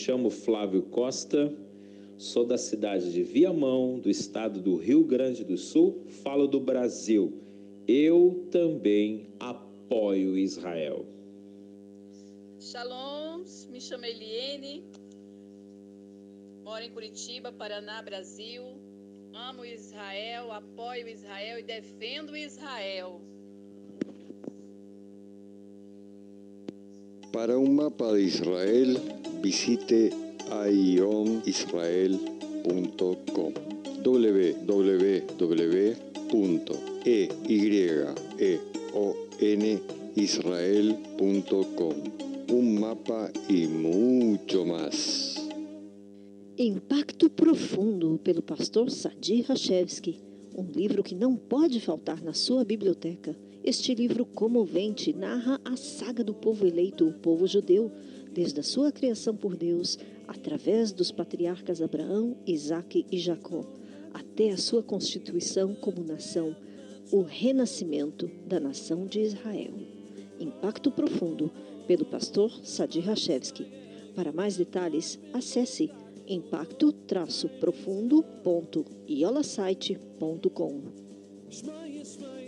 chamo Flávio Costa, sou da cidade de Viamão, do estado do Rio Grande do Sul, falo do Brasil. Eu também apoio Israel. Shalom, me chamo Eliene, moro em Curitiba, Paraná, Brasil. Amo Israel, apoio Israel e defendo Israel. Para un mapa de Israel, visite ionisrael.com www.eyeonisrael.com Un mapa y mucho más. Impacto Profundo, pelo pastor Sadi Rachevski. Um livro que não pode faltar na sua biblioteca. Este livro comovente narra a saga do povo eleito, o povo judeu, desde a sua criação por Deus, através dos patriarcas Abraão, Isaque e Jacó, até a sua constituição como nação, o renascimento da nação de Israel. Impacto Profundo, pelo pastor Sadi Rachevski. Para mais detalhes, acesse impacto-profundo.iolasite.com.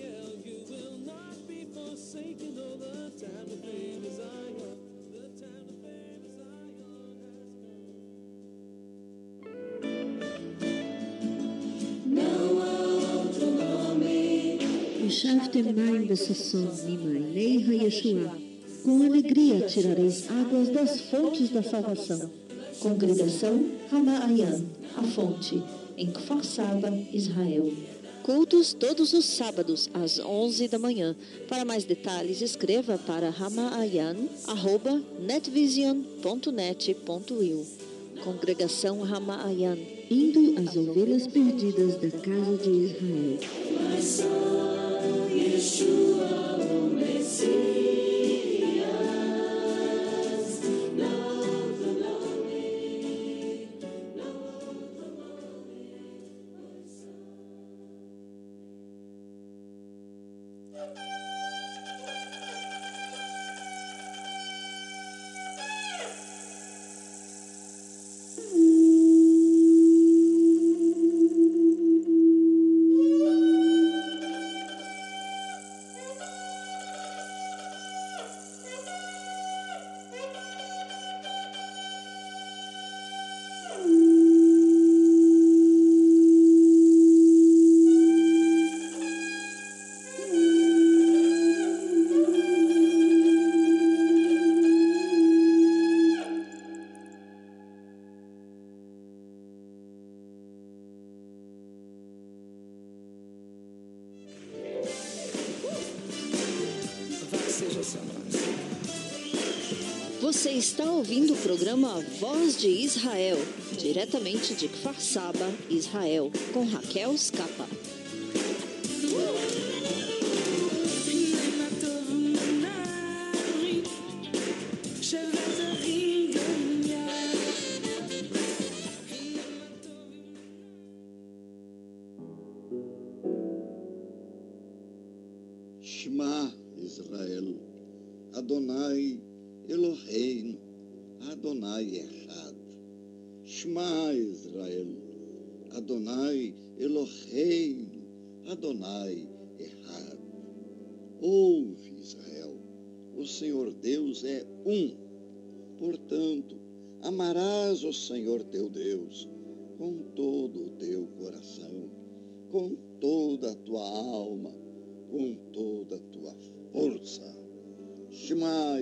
Shaftemai Bessasson Nimai Neira Yeshua. Com alegria tirareis águas das fontes da salvação. Congregação Ramaayan, a fonte, em Kfar Saba, Israel. Cultos todos os sábados, às 11 da manhã. Para mais detalhes, escreva para ramaayan.netvision.net.il. Congregação Ramaayan. Indo às ovelhas perdidas da casa de Israel. Yeshua, o Messias. Programa Voz de Israel, diretamente de Kfar Saba, Israel, com Raquel Scapa. Tua alma, com toda a tua força. Shema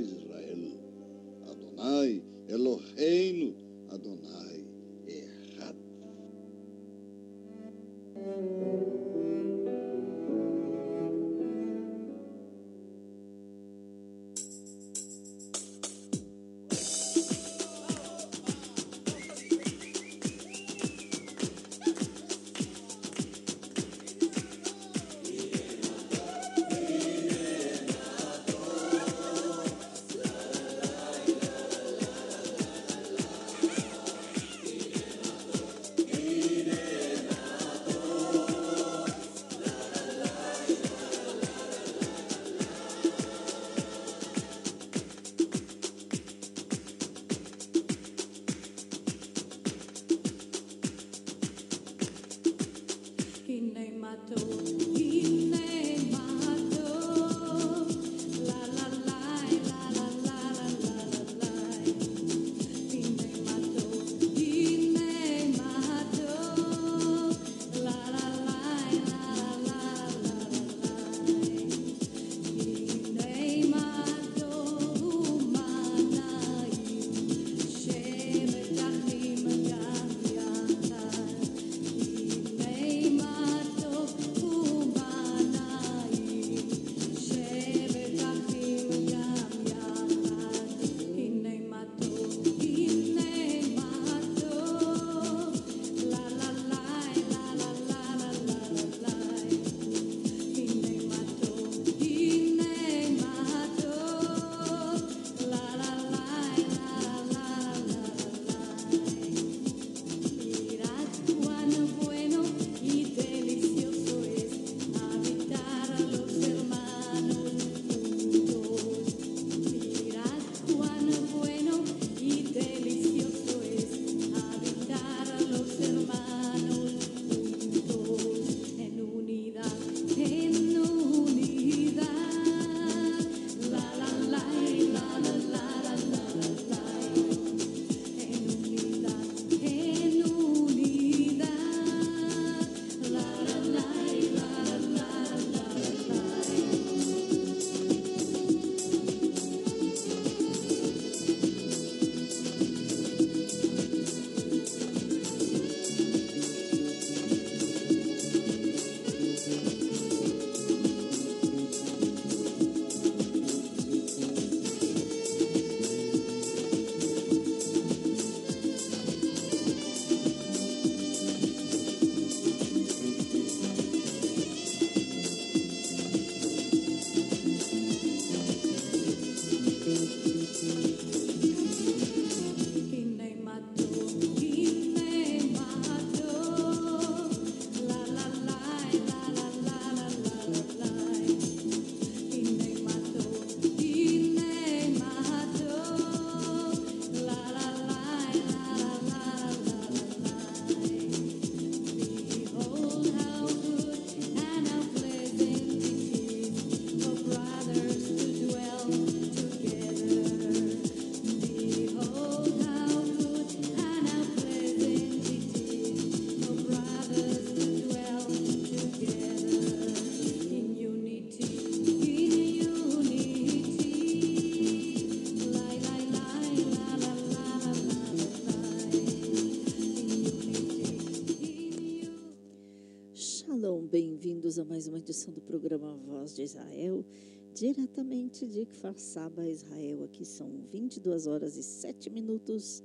mais uma edição do programa Voz de Israel, diretamente de Kfar Saba, Israel. Aqui são 22 horas e 7 minutos,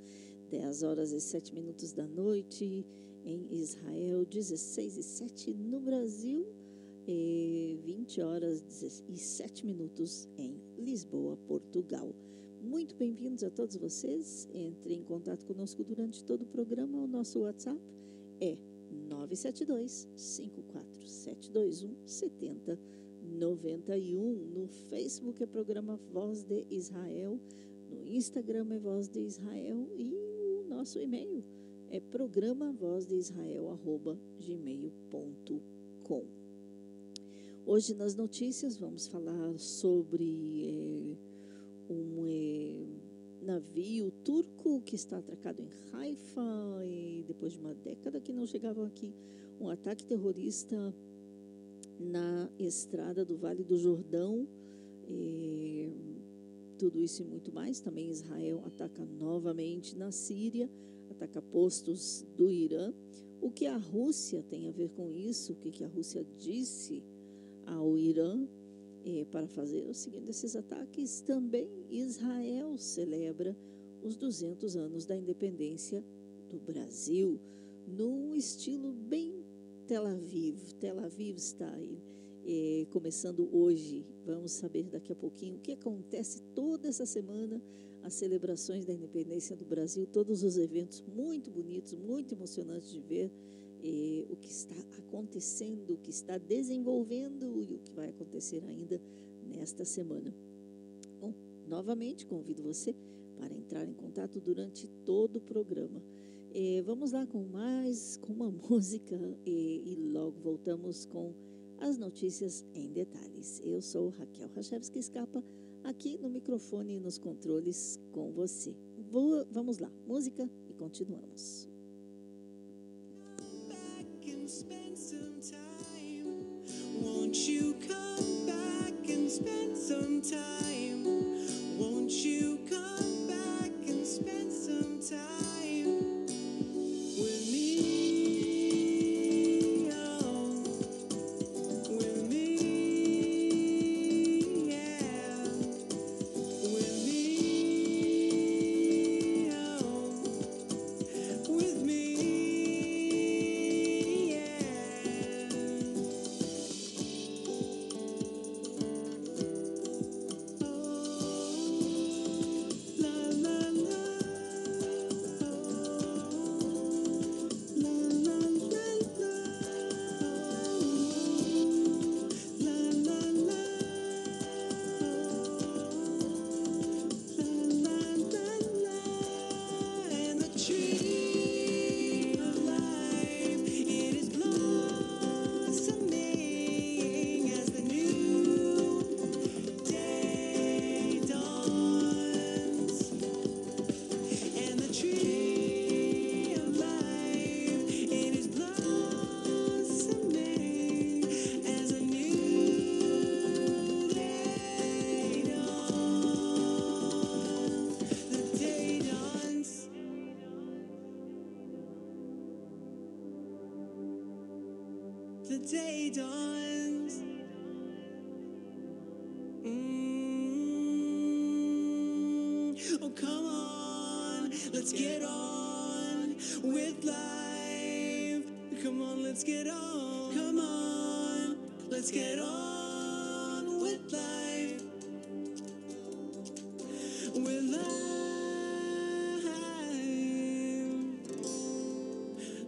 10 horas e 7 minutos da noite em Israel, 16 e 7 no Brasil, e 20 horas e 7 minutos em Lisboa, Portugal. Muito bem-vindos a todos vocês. Entre em contato conosco durante todo o programa. O nosso WhatsApp é 972 54721 7091. No Facebook é programa Voz de Israel. No Instagram é Voz de Israel. E o nosso e-mail é programa voz de Israel arroba gmail.com. Hoje nas notícias vamos falar sobre é, um é, navio turco que está atracado em Haifa e depois de uma década que não chegava aqui um ataque terrorista na estrada do Vale do Jordão. É, tudo isso e muito mais. Também Israel ataca novamente na Síria, ataca postos do Irã. O que a Rússia tem a ver com isso? O que, a Rússia disse ao Irã é, para fazer o seguinte: esses ataques também Israel celebra os 200 anos da independência do Brasil, num estilo bem Tel Aviv, Tel Aviv style. É, começando hoje, vamos saber daqui a pouquinho o que acontece toda essa semana, as celebrações da independência do Brasil, todos os eventos muito bonitos, muito emocionantes de ver eh, o que está acontecendo, o que está desenvolvendo e o que vai acontecer ainda nesta semana. Bom, novamente convido você para entrar em contato durante todo o programa. Eh, vamos lá com mais, com uma música eh, e logo voltamos com as notícias em detalhes. Eu sou Raquel Rachevski Escapa, aqui no microfone e nos controles com você. Vou, vamos lá, música e continuamos. come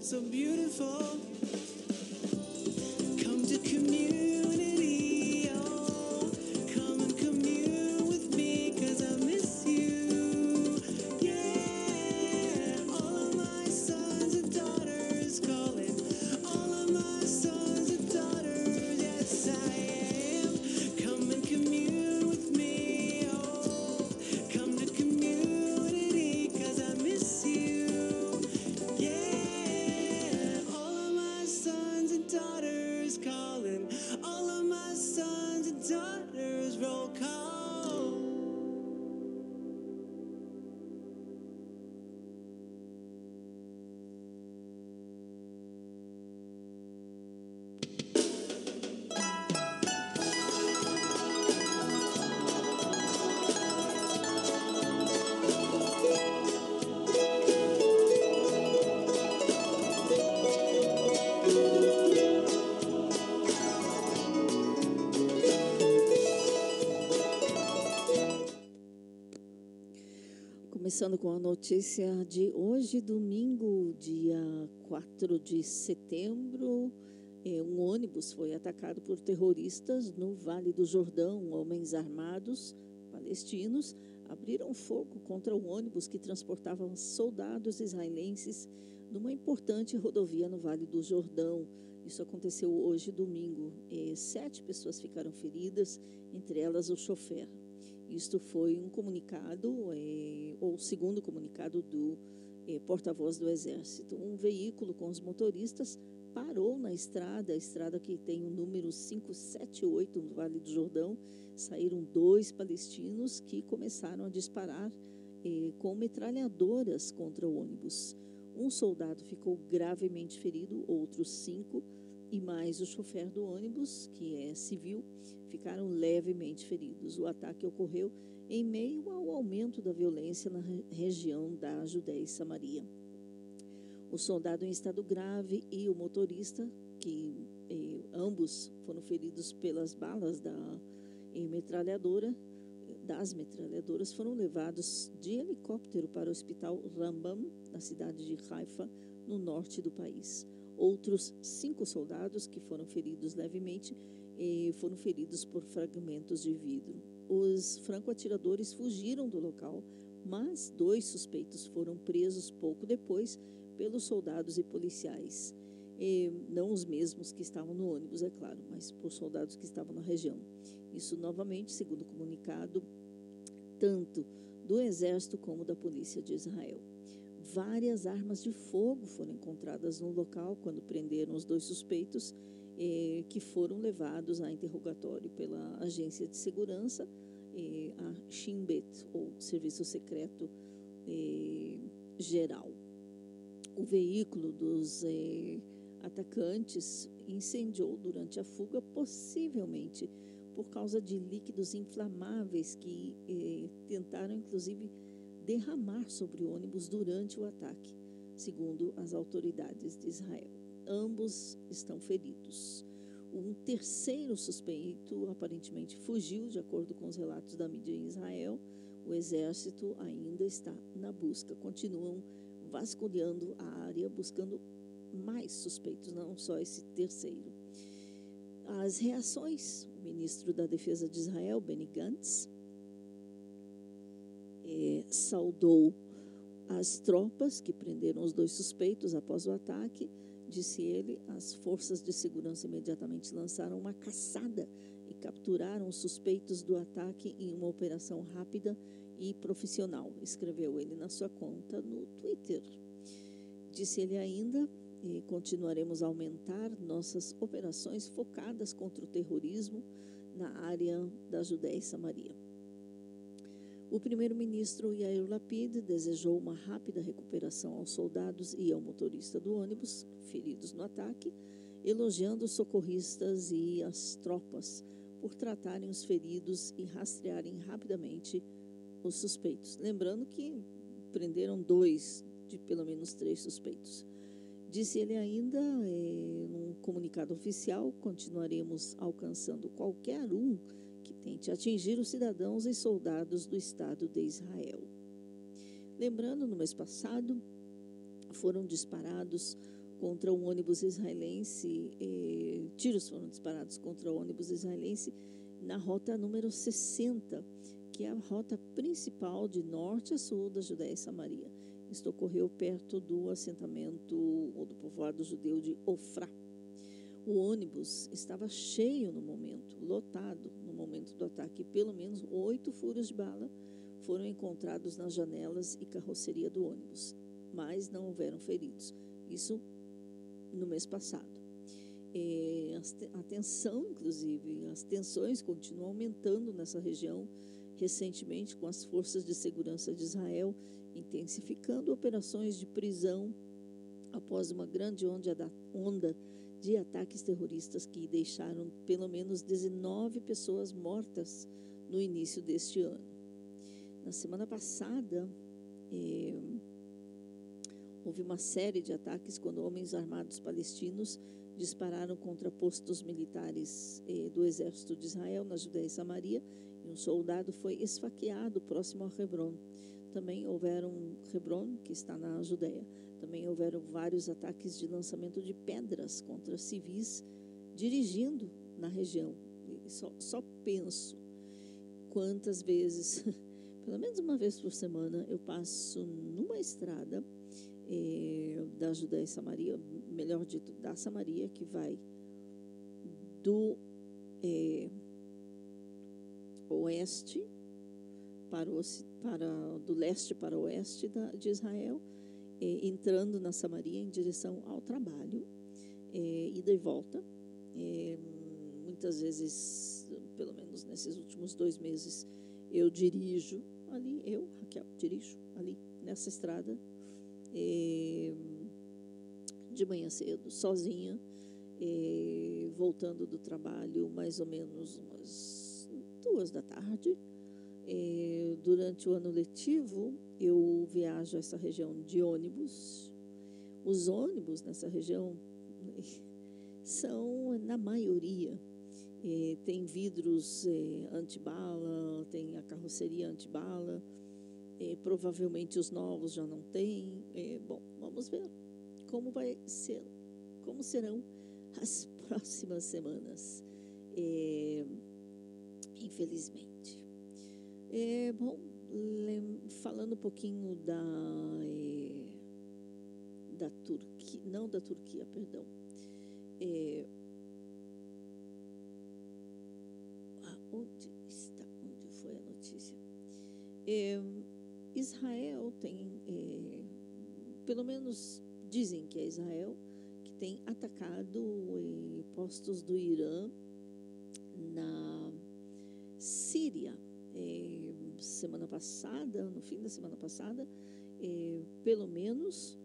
So beautiful. Começando com a notícia de hoje, domingo, dia 4 de setembro, eh, um ônibus foi atacado por terroristas no Vale do Jordão. Homens armados palestinos abriram fogo contra o ônibus que transportava soldados israelenses numa importante rodovia no Vale do Jordão. Isso aconteceu hoje, domingo. Eh, sete pessoas ficaram feridas, entre elas o chofer. Isto foi um comunicado, eh, ou segundo comunicado do eh, porta-voz do Exército. Um veículo com os motoristas parou na estrada, a estrada que tem o número 578 no Vale do Jordão. Saíram dois palestinos que começaram a disparar eh, com metralhadoras contra o ônibus. Um soldado ficou gravemente ferido, outros cinco, e mais o chofer do ônibus, que é civil, ficaram levemente feridos. O ataque ocorreu em meio ao aumento da violência na re- região da Judéia e Samaria. O soldado em estado grave e o motorista, que eh, ambos foram feridos pelas balas da metralhadora, das metralhadoras, foram levados de helicóptero para o hospital Rambam, na cidade de Haifa, no norte do país. Outros cinco soldados que foram feridos levemente foram feridos por fragmentos de vidro. Os franco-atiradores fugiram do local, mas dois suspeitos foram presos pouco depois pelos soldados e policiais. Eh, não os mesmos que estavam no ônibus, é claro, mas por soldados que estavam na região. Isso, novamente, segundo o comunicado, tanto do Exército como da Polícia de Israel. Várias armas de fogo foram encontradas no local quando prenderam os dois suspeitos, eh, que foram levados a interrogatório pela Agência de Segurança, eh, a Shin Bet, ou Serviço Secreto eh, Geral. O veículo dos eh, atacantes incendiou durante a fuga, possivelmente por causa de líquidos inflamáveis que eh, tentaram, inclusive, derramar sobre o ônibus durante o ataque, segundo as autoridades de Israel. Ambos estão feridos. Um terceiro suspeito aparentemente fugiu, de acordo com os relatos da mídia em Israel. O exército ainda está na busca. Continuam vasculhando a área, buscando mais suspeitos, não só esse terceiro. As reações, o ministro da Defesa de Israel, Benny Gantz, eh, saudou as tropas que prenderam os dois suspeitos após o ataque. Disse ele, as forças de segurança imediatamente lançaram uma caçada e capturaram os suspeitos do ataque em uma operação rápida e profissional, escreveu ele na sua conta no Twitter. Disse ele ainda, e continuaremos a aumentar nossas operações focadas contra o terrorismo na área da Judéia e Samaria. O primeiro-ministro Yair Lapid desejou uma rápida recuperação aos soldados e ao motorista do ônibus feridos no ataque, elogiando os socorristas e as tropas por tratarem os feridos e rastrearem rapidamente os suspeitos. Lembrando que prenderam dois de pelo menos três suspeitos. Disse ele ainda, eh, num comunicado oficial, continuaremos alcançando qualquer um que tente atingir os cidadãos e soldados do Estado de Israel. Lembrando, no mês passado, foram disparados contra um ônibus israelense, eh, tiros foram disparados contra o ônibus israelense na rota número 60, que é a rota principal de norte a sul da Judéia e Samaria. Isto ocorreu perto do assentamento ou do povoado judeu de Ofrá. O ônibus estava cheio no momento, lotado no momento do ataque. Pelo menos oito furos de bala foram encontrados nas janelas e carroceria do ônibus, mas não houveram feridos. Isso no mês passado. É, a tensão, inclusive, as tensões continuam aumentando nessa região recentemente com as forças de segurança de Israel intensificando operações de prisão após uma grande onda da- onda de ataques terroristas que deixaram pelo menos 19 pessoas mortas no início deste ano. Na semana passada, eh, houve uma série de ataques quando homens armados palestinos dispararam contra postos militares eh, do exército de Israel na Judéia e Samaria e um soldado foi esfaqueado próximo a Hebron. também houveram Hebron, que está na Judéia, também houveram vários ataques de lançamento de pedras contra civis dirigindo na região. Só, só penso quantas vezes, pelo menos uma vez por semana, eu passo numa estrada eh, da Judéia e Samaria, melhor dito, da Samaria, que vai do eh, oeste para, o, para do leste para o oeste da, de Israel, eh, entrando na Samaria em direção ao trabalho, eh, ida e volta. Eh, muitas vezes, pelo menos nesses últimos dois meses, eu dirijo ali, eu, Raquel, dirijo ali nessa estrada, eh, de manhã cedo, sozinha, eh, voltando do trabalho mais ou menos umas duas da tarde. Eh, durante o ano letivo, eu viajo essa região de ônibus. Os ônibus nessa região são, na maioria, eh, tem vidros eh, antibala, tem a carroceria antibala. Eh, provavelmente os novos já não têm. Eh, bom, vamos ver como vai ser, como serão as próximas semanas. Infelizmente. É, bom, falando um pouquinho da eh, da Turquia, não da Turquia, perdão. É, ah, onde está? Onde foi a notícia? É, Israel tem, é, pelo menos dizem que é Israel, que tem atacado eh, postos do Irã na Síria. Eh, semana passada, no fim da semana passada, eh, pelo menos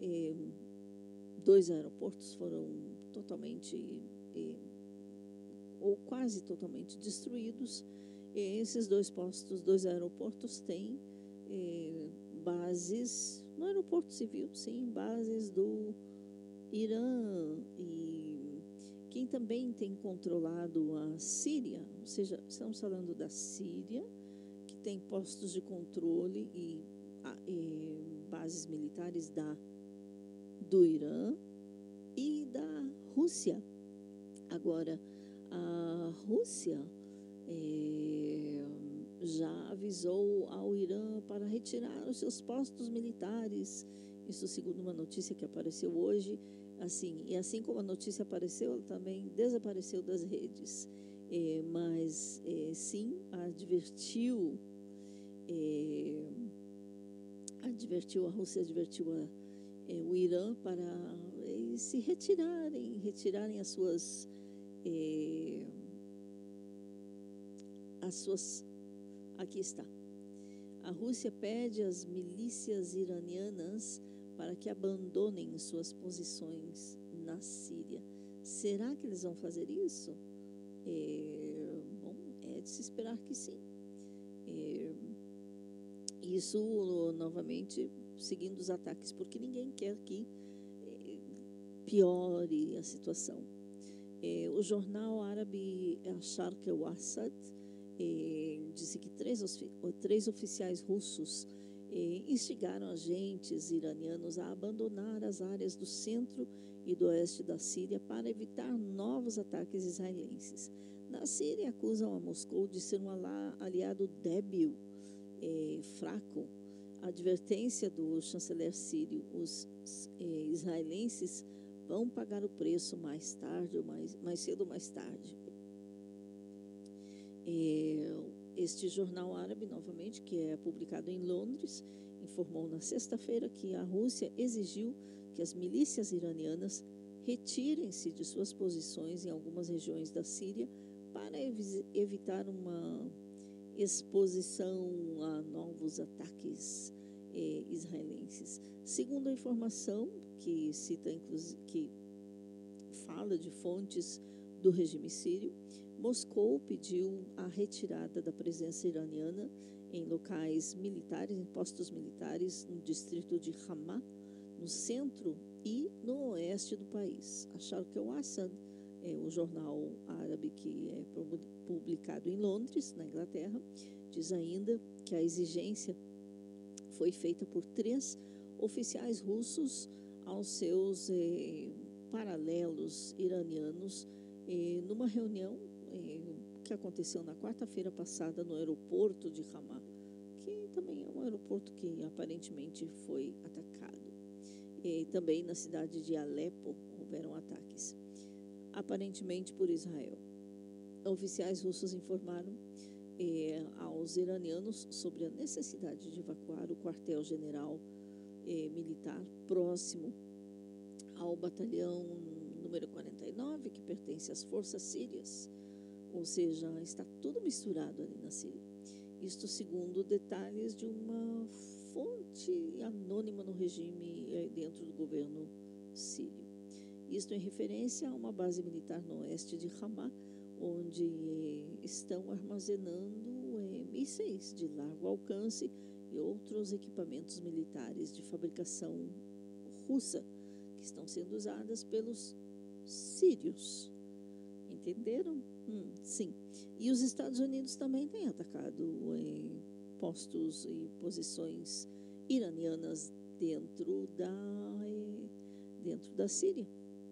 eh, dois aeroportos foram totalmente eh, ou quase totalmente destruídos. E esses dois postos, dois aeroportos têm bases no aeroporto civil, sim, bases do Irã e quem também tem controlado a Síria, ou seja, estamos falando da Síria, tem postos de controle e, bases militares da do Irã e da Rússia. Agora, a Rússia eh, já avisou ao Irã para retirar os seus postos militares. Isso segundo uma notícia que apareceu hoje. Assim, e assim como a notícia apareceu, ela também desapareceu das redes. Eh, mas eh, sim advertiu, advertiu a Rússia advertiu a, eh, o Irã para eh, se retirarem, retirarem as suas eh, as suas aqui está. A Rússia pede às milícias iranianas para que abandonem suas posições na Síria. Será que eles vão fazer isso? É, bom, é de se esperar que sim. É, isso, novamente, seguindo os ataques, porque ninguém quer que é, piore a situação. É, o jornal árabe Al-Sharq al-Assad eh, disse que três, três oficiais russos eh, instigaram agentes iranianos a abandonar as áreas do centro e do oeste da Síria para evitar novos ataques israelenses. Na Síria, acusam a Moscou de ser um aliado débil, eh, fraco. A advertência do chanceler sírio: os eh, israelenses vão pagar o preço mais tarde, ou mais, mais cedo ou mais tarde. É, este jornal árabe, novamente, que é publicado em Londres, informou na sexta-feira que a Rússia exigiu que as milícias iranianas retirem-se de suas posições em algumas regiões da Síria para evi- evitar uma exposição a novos ataques eh, israelenses. Segundo a informação que cita que fala de fontes do regime sírio, Moscou pediu a retirada da presença iraniana em locais militares, em postos militares no distrito de Hama, no centro e no oeste do país. Acharam que o Assad, é o jornal árabe que é publicado em Londres, na Inglaterra, diz ainda que a exigência foi feita por três oficiais russos aos seus eh, paralelos iranianos eh, numa reunião eh, que aconteceu na quarta-feira passada no aeroporto de Hama, que também é um aeroporto que aparentemente foi atacado. E também na cidade de Alepo houveram ataques, aparentemente por Israel. Oficiais russos informaram eh, aos iranianos sobre a necessidade de evacuar o quartel-general eh, militar próximo ao batalhão número 49, que pertence às forças sírias, ou seja, está tudo misturado ali na Síria. Isto segundo detalhes de uma fonte anônima no regime eh, dentro do governo sírio. Isto em referência a uma base militar no oeste de Hama, onde estão armazenando eh, mísseis de largo alcance e outros equipamentos militares de fabricação russa que estão sendo usadas pelos sírios. Entenderam? Hum, sim. E os Estados Unidos também têm atacado eh, postos e posições iranianas dentro da eh, dentro da Síria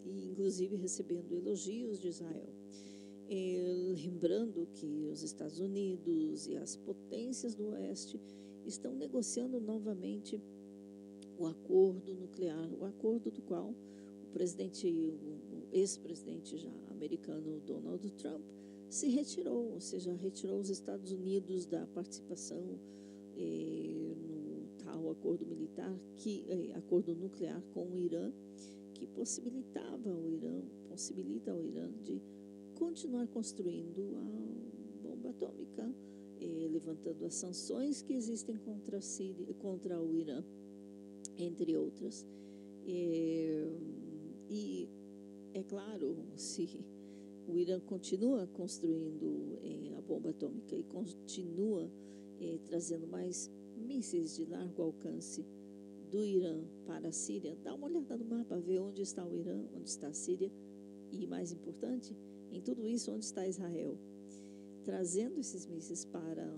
e inclusive recebendo elogios de Israel. Eh, lembrando que os Estados Unidos e as potências do Oeste estão negociando novamente o acordo nuclear, o acordo do qual o presidente, o ex-presidente já americano Donald Trump se retirou, ou seja, retirou os Estados Unidos da participação eh, no tal acordo militar, que eh, acordo nuclear com o Irã, que possibilitava o Irã, possibilita ao Irã de continuar construindo a bomba atômica, eh, levantando as sanções que existem contra, Síria, contra o Irã, entre outras. Eh, e é claro, se o Irã continua construindo eh, a bomba atômica e continua trazendo mais mísseis de largo alcance do Irã para a Síria, dá uma olhada no mapa, vê onde está o Irã, onde está a Síria e, mais importante, em tudo isso, onde está Israel. Trazendo esses mísseis para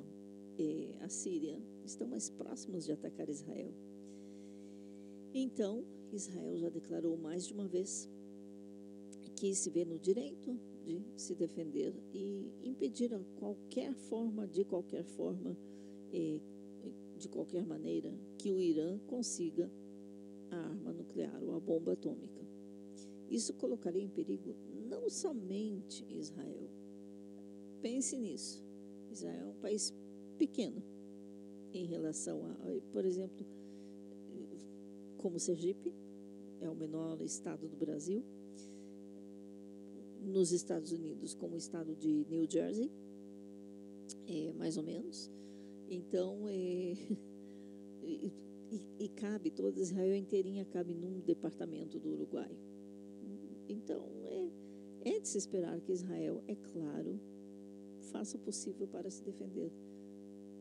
eh, a Síria, estão mais próximos de atacar Israel. Então, Israel já declarou mais de uma vez que se vê no direito de se defender e impedir a qualquer forma, de qualquer forma, eh, de qualquer maneira, que o Irã consiga a arma nuclear ou a bomba atômica. Isso colocaria em perigo não somente Israel. Pense nisso. Israel é um país pequeno em relação a, por exemplo, como Sergipe, é o menor estado do Brasil, nos Estados Unidos, como o estado de New Jersey, é, mais ou menos. Então, é, e, e, cabe, toda Israel inteirinha cabe num departamento do Uruguai. Então, é, é de se esperar que Israel, é claro, faça o possível para se defender.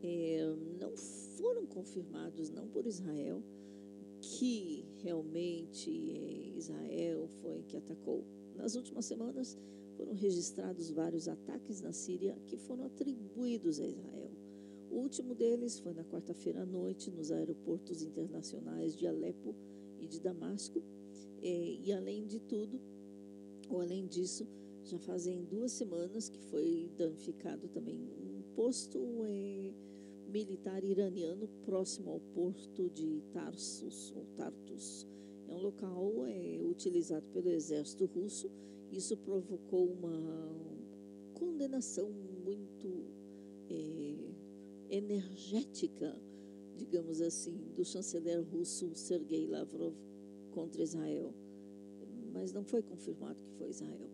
É, não foram confirmados, não por Israel, que realmente é, Israel foi que atacou. Nas últimas semanas foram registrados vários ataques na Síria que foram atribuídos a Israel. O último deles foi na quarta-feira à noite nos aeroportos internacionais de Alepo e de Damasco. É, e além de tudo, ou além disso, já fazem duas semanas que foi danificado também um posto é, militar iraniano próximo ao porto de Tarsus ou Tartus. É um local é, utilizado pelo exército russo. Isso provocou uma condenação muito é, energética, digamos assim, do chanceler russo Sergei Lavrov contra Israel. Mas não foi confirmado que foi Israel.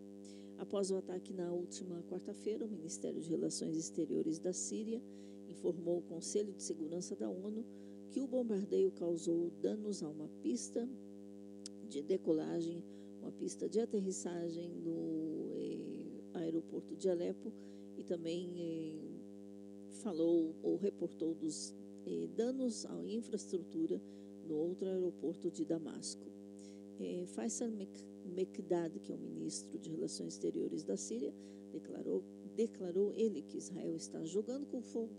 Após o ataque na última quarta-feira, o Ministério de Relações Exteriores da Síria informou o Conselho de Segurança da ONU que o bombardeio causou danos a uma pista de decolagem, uma pista de aterrissagem no eh, aeroporto de Alepo e também eh, falou ou reportou dos eh, danos à infraestrutura no outro aeroporto de Damasco. Eh, Faisal Mekdad, que é o ministro de Relações Exteriores da Síria, declarou, declarou ele que Israel está jogando com fogo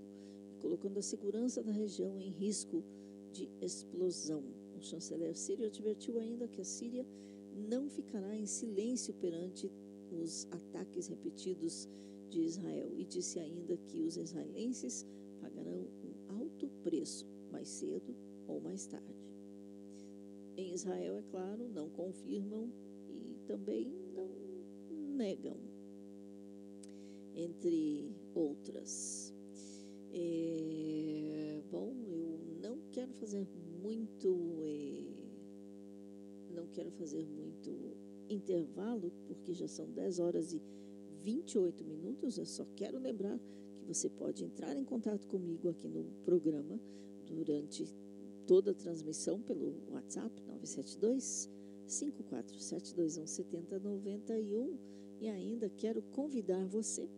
e colocando a segurança da região em risco de explosão. O chanceler sírio advertiu ainda que a Síria não ficará em silêncio perante os ataques repetidos de Israel e disse ainda que os israelenses pagarão um alto preço mais cedo ou mais tarde. Em Israel, é claro, não confirmam e também não negam, entre outras. É, bom, eu não quero fazer muito, é, não quero fazer muito intervalo, porque já são 10 horas e 28 minutos. Eu só quero lembrar que você pode entrar em contato comigo aqui no programa durante toda a transmissão pelo WhatsApp 972 5472 7091 e ainda quero convidar você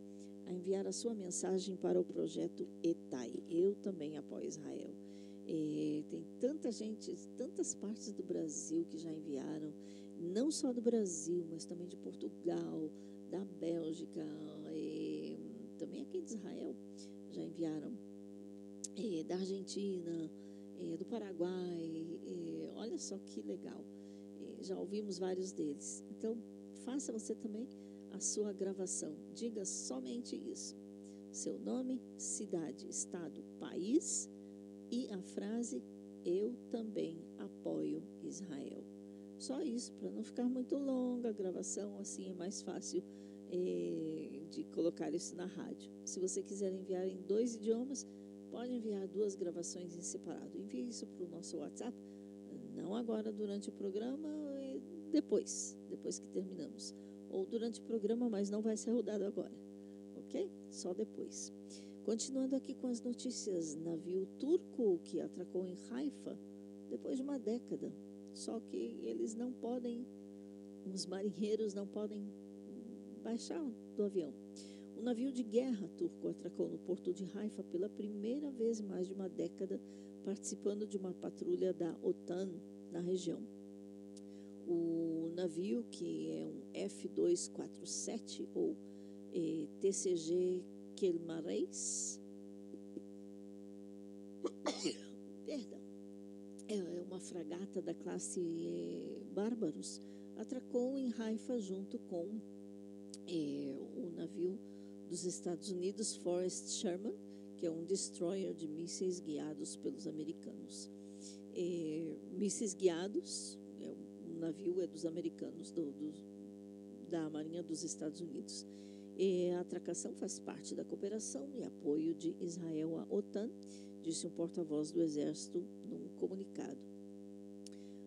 a enviar a sua mensagem para o projeto ETAI. Eu também apoio Israel. É, tem tanta gente, tantas partes do Brasil que já enviaram, não só do Brasil, mas também de Portugal, da Bélgica, é, também aqui de Israel já enviaram, é, da Argentina, é, do Paraguai. olha só que legal. Já ouvimos vários deles. Então, faça você também a sua gravação. Diga somente isso: seu nome, cidade, estado, país e a frase Eu também apoio Israel. Só isso, para não ficar muito longa a gravação, assim é mais fácil de colocar isso na rádio. Se você quiser enviar em dois idiomas, pode enviar duas gravações em separado. Envie isso para o nosso WhatsApp, não agora durante o programa, depois, depois que terminamos. Ou durante o programa, mas não vai ser rodado agora, ok? Só depois. Continuando aqui com as notícias, navio turco que atracou em Haifa depois de uma década. Só que eles não podem, os marinheiros não podem baixar do avião. O navio de guerra turco atracou no porto de Haifa pela primeira vez em mais de uma década, participando de uma patrulha da OTAN na região. O navio, que é um F-247 ou eh, TCG Kelmareis, perdão, é uma fragata da classe eh, Bárbaros, atracou em Haifa junto com eh, o navio dos Estados Unidos Forrest Sherman, que é um destroyer de mísseis guiados pelos americanos. Eh, mísseis guiados, é, o navio é dos americanos, do, do, da Marinha dos Estados Unidos. E a atracação faz parte da cooperação e apoio de Israel à OTAN, disse um porta-voz do Exército num comunicado.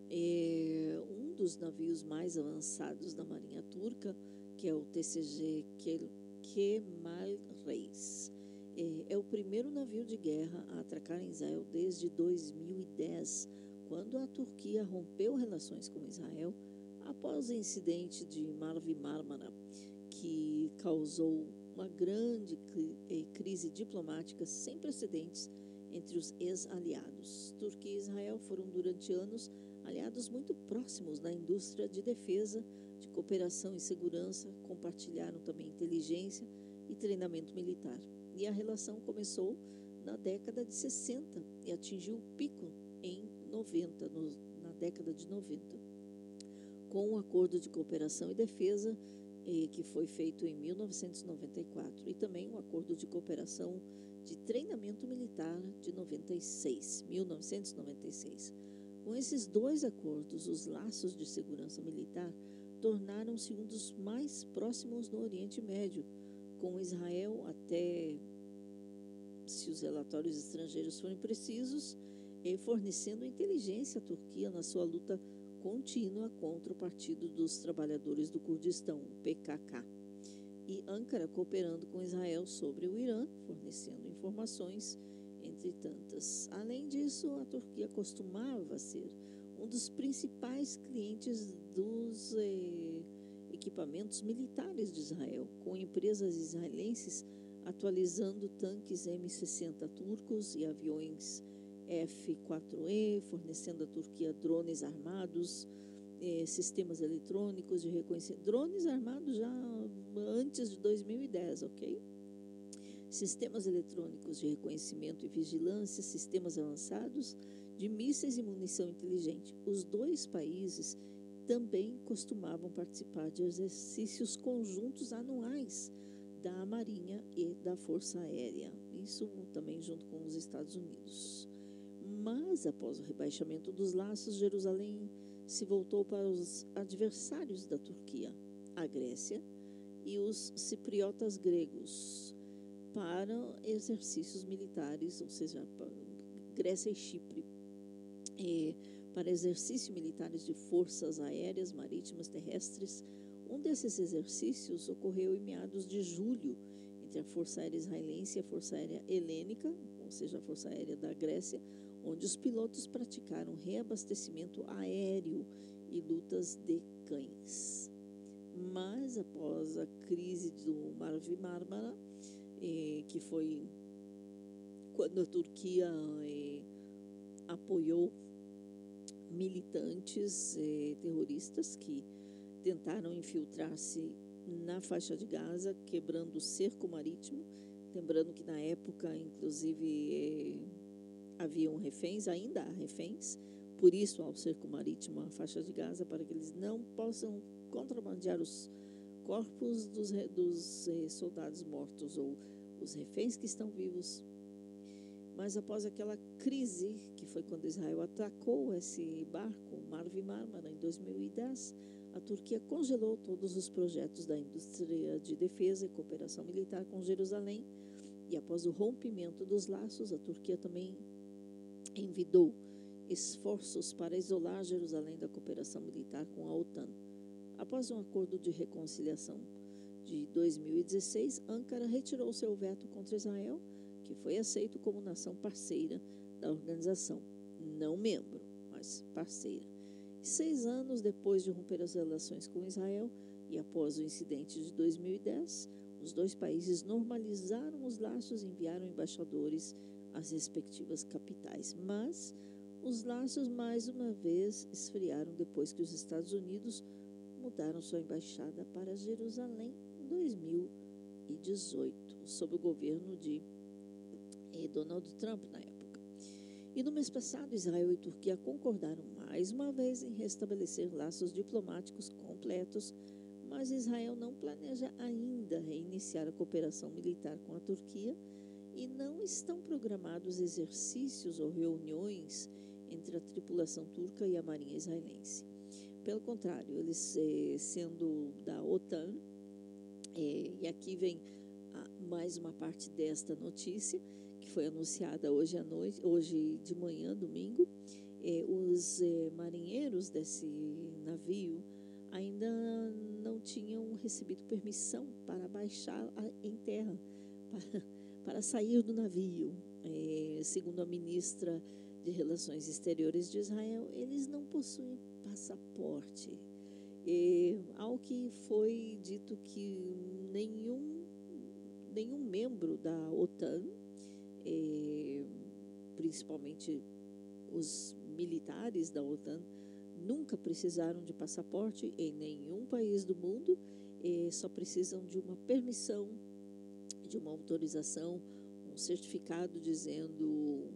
É, um dos navios mais avançados da Marinha Turca, que é o TCG Kemal Reis, é, é o primeiro navio de guerra a atracar em Israel desde 2010, quando a Turquia rompeu relações com Israel após o incidente de Marvi Marmara, que causou uma grande eh, crise diplomática sem precedentes entre os ex-aliados. Turquia e Israel foram durante anos aliados muito próximos na indústria de defesa, de cooperação e segurança, compartilharam também inteligência e treinamento militar. E a relação começou na década de 60 e atingiu o pico em 90, no, na década de 90, com um acordo de cooperação e defesa eh, que foi feito em 1994 e também um acordo de cooperação de treinamento militar de 96, 1996. Com esses dois acordos, os laços de segurança militar tornaram-se um dos mais próximos no Oriente Médio, com Israel até, se os relatórios estrangeiros forem precisos, eh, fornecendo inteligência à Turquia na sua luta contínua contra o Partido dos Trabalhadores do Kurdistão, o PKK. E Ankara cooperando com Israel sobre o Irã, fornecendo informações, entre tantas. Além disso, a Turquia costumava ser um dos principais clientes dos eh, equipamentos militares de Israel, com empresas israelenses atualizando tanques M60 turcos e aviões F-4E, fornecendo à Turquia drones armados, eh, sistemas eletrônicos de reconhecimento. Drones armados já antes de 2010, ok? Sistemas eletrônicos de reconhecimento e vigilância, sistemas avançados de mísseis e munição inteligente. Os dois países também costumavam participar de exercícios conjuntos anuais da Marinha e da Força Aérea, isso também junto com os Estados Unidos. Mas após o rebaixamento dos laços, Jerusalém se voltou para os adversários da Turquia, a Grécia e os cipriotas gregos, para exercícios militares, ou seja, Grécia e Chipre, eh, para exercícios militares de forças aéreas, marítimas, terrestres. Um desses exercícios ocorreu em meados de julho entre a Força Aérea Israelense e a Força Aérea Helênica, ou seja, a Força Aérea da Grécia, onde os pilotos praticaram reabastecimento aéreo e lutas de cães. Mas após a crise do Mar de Mármara, eh, que foi quando a Turquia eh, apoiou militantes eh, terroristas que tentaram infiltrar-se na faixa de Gaza, quebrando o cerco marítimo. Lembrando que na época, inclusive, eh, haviam reféns, ainda há reféns, por isso há o cerco marítimo à faixa de Gaza, para que eles não possam contrabandear os corpos dos, dos eh, soldados mortos ou os reféns que estão vivos. Mas após aquela crise, que foi quando Israel atacou esse barco, Marvi Mármara, em 2010, a Turquia congelou todos os projetos da indústria de defesa e cooperação militar com Jerusalém. E após o rompimento dos laços, a Turquia também envidou esforços para isolar Jerusalém da cooperação militar com a OTAN. Após um acordo de reconciliação de 2016, Ankara retirou seu veto contra Israel, que foi aceito como nação parceira da organização, não membro, mas parceira. Seis anos depois de romper as relações com Israel e após o incidente de 2010, os dois países normalizaram os laços e enviaram embaixadores às respectivas capitais. Mas os laços mais uma vez esfriaram depois que os Estados Unidos mudaram sua embaixada para Jerusalém em 2018, sob o governo de eh, Donald Trump na época. E no mês passado, Israel e Turquia concordaram mais uma vez em restabelecer laços diplomáticos completos, mas Israel não planeja ainda reiniciar a cooperação militar com a Turquia e não estão programados exercícios ou reuniões entre a tripulação turca e a marinha israelense. Pelo contrário, eles eh, sendo da OTAN, eh, e aqui vem mais uma parte desta notícia que foi anunciada hoje à noite, hoje de manhã, domingo, eh, os eh, marinheiros desse navio ainda não tinham recebido permissão para baixar a- em terra, para, para sair do navio. Eh, segundo a ministra de Relações Exteriores de Israel, eles não possuem passaporte. Ao que foi dito que nenhum, nenhum membro da OTAN, principalmente os militares da OTAN, nunca precisaram de passaporte em nenhum país do mundo, só precisam de uma permissão, de uma autorização, um certificado dizendo,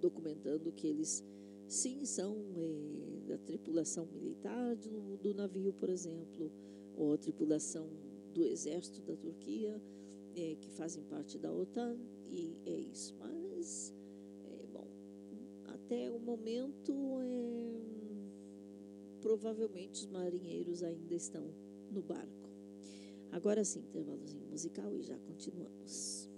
documentando que eles sim são eh, da tripulação militar do, do navio, por exemplo, ou a tripulação do exército da Turquia, eh, que fazem parte da OTAN, e é isso. Mas, eh, bom, até o momento, eh, provavelmente os marinheiros ainda estão no barco. Agora sim, intervalozinho musical e já continuamos.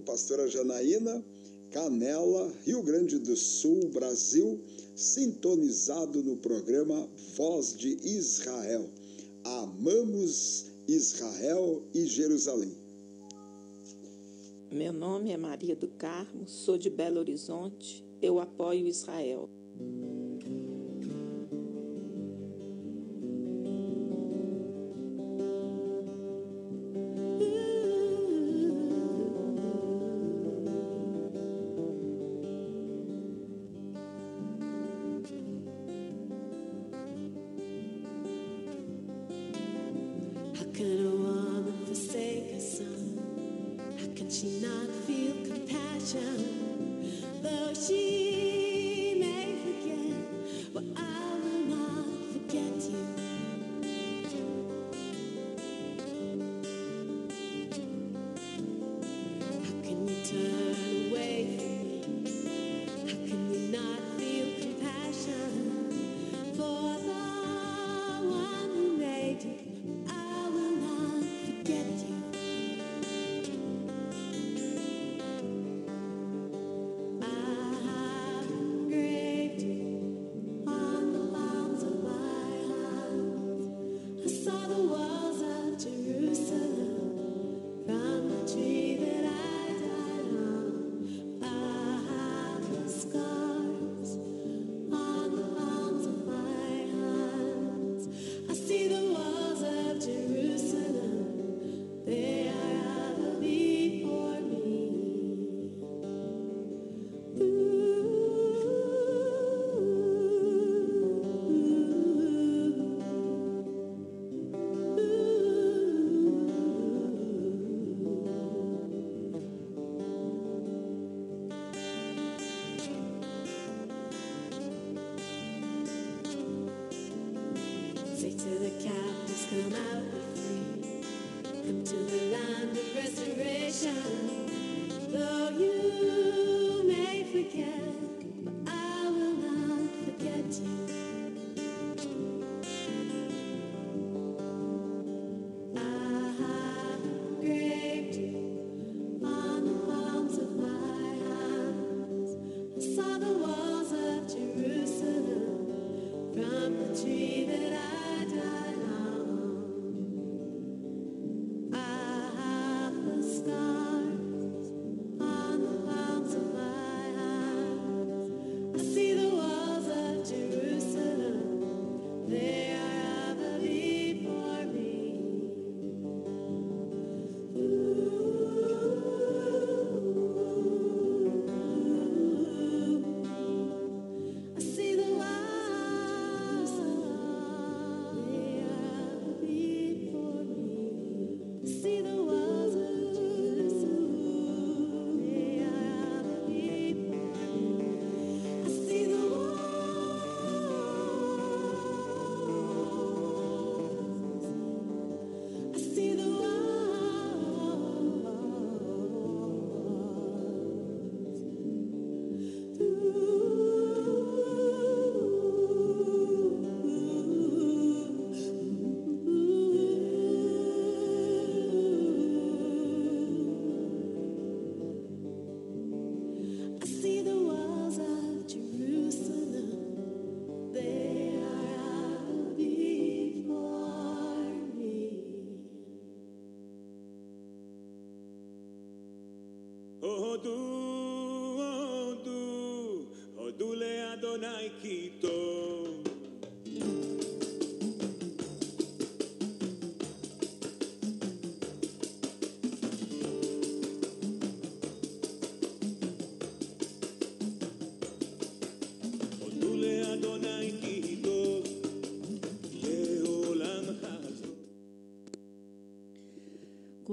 Pastora Janaína, Canela, Rio Grande do Sul, Brasil, sintonizado no programa Voz de Israel. Amamos Israel e Jerusalém. Meu nome é Maria do Carmo, sou de Belo Horizonte, eu apoio Israel. Come out free. Come to the land of restoration. Though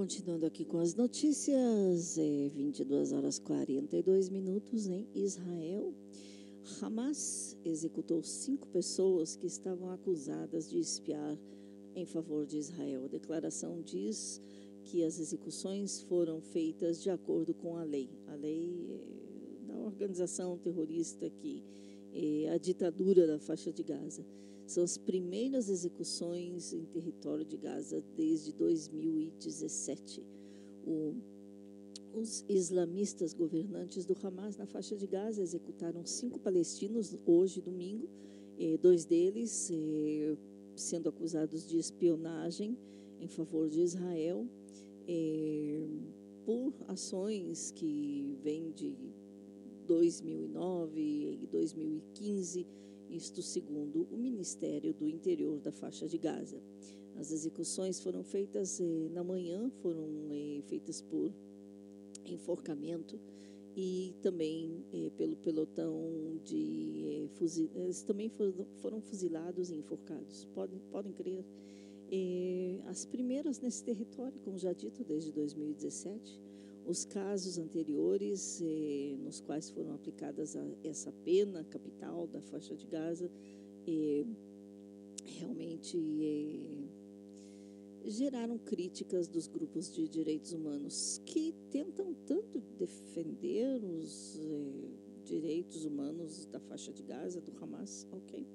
Continuando aqui com as notícias, é 22 horas 42 minutos em Israel. Hamas executou cinco pessoas que estavam acusadas de espiar em favor de Israel. A declaração diz que as execuções foram feitas de acordo com a lei, a lei eh, da organização terrorista que é a ditadura da faixa de Gaza. São as primeiras execuções em território de Gaza desde 2017. O, os islamistas governantes do Hamas na faixa de Gaza executaram cinco palestinos hoje, domingo, eh, dois deles eh, sendo acusados de espionagem em favor de Israel eh, por ações que vêm de 2009 e 2015, isto segundo o Ministério do Interior da faixa de Gaza. As execuções foram feitas eh, na manhã, foram eh, feitas por enforcamento e também eh, pelo pelotão de eh, fuzil... Eles também foram, foram fuzilados e enforcados. Podem, podem crer. Eh, as primeiras nesse território, como já dito, desde 2017, Os casos anteriores, eh, nos quais foram aplicadas a, essa pena capital da faixa de Gaza, eh, realmente eh, geraram críticas dos grupos de direitos humanos que tentam tanto defender os eh, direitos humanos da faixa de Gaza, do Hamas, ok?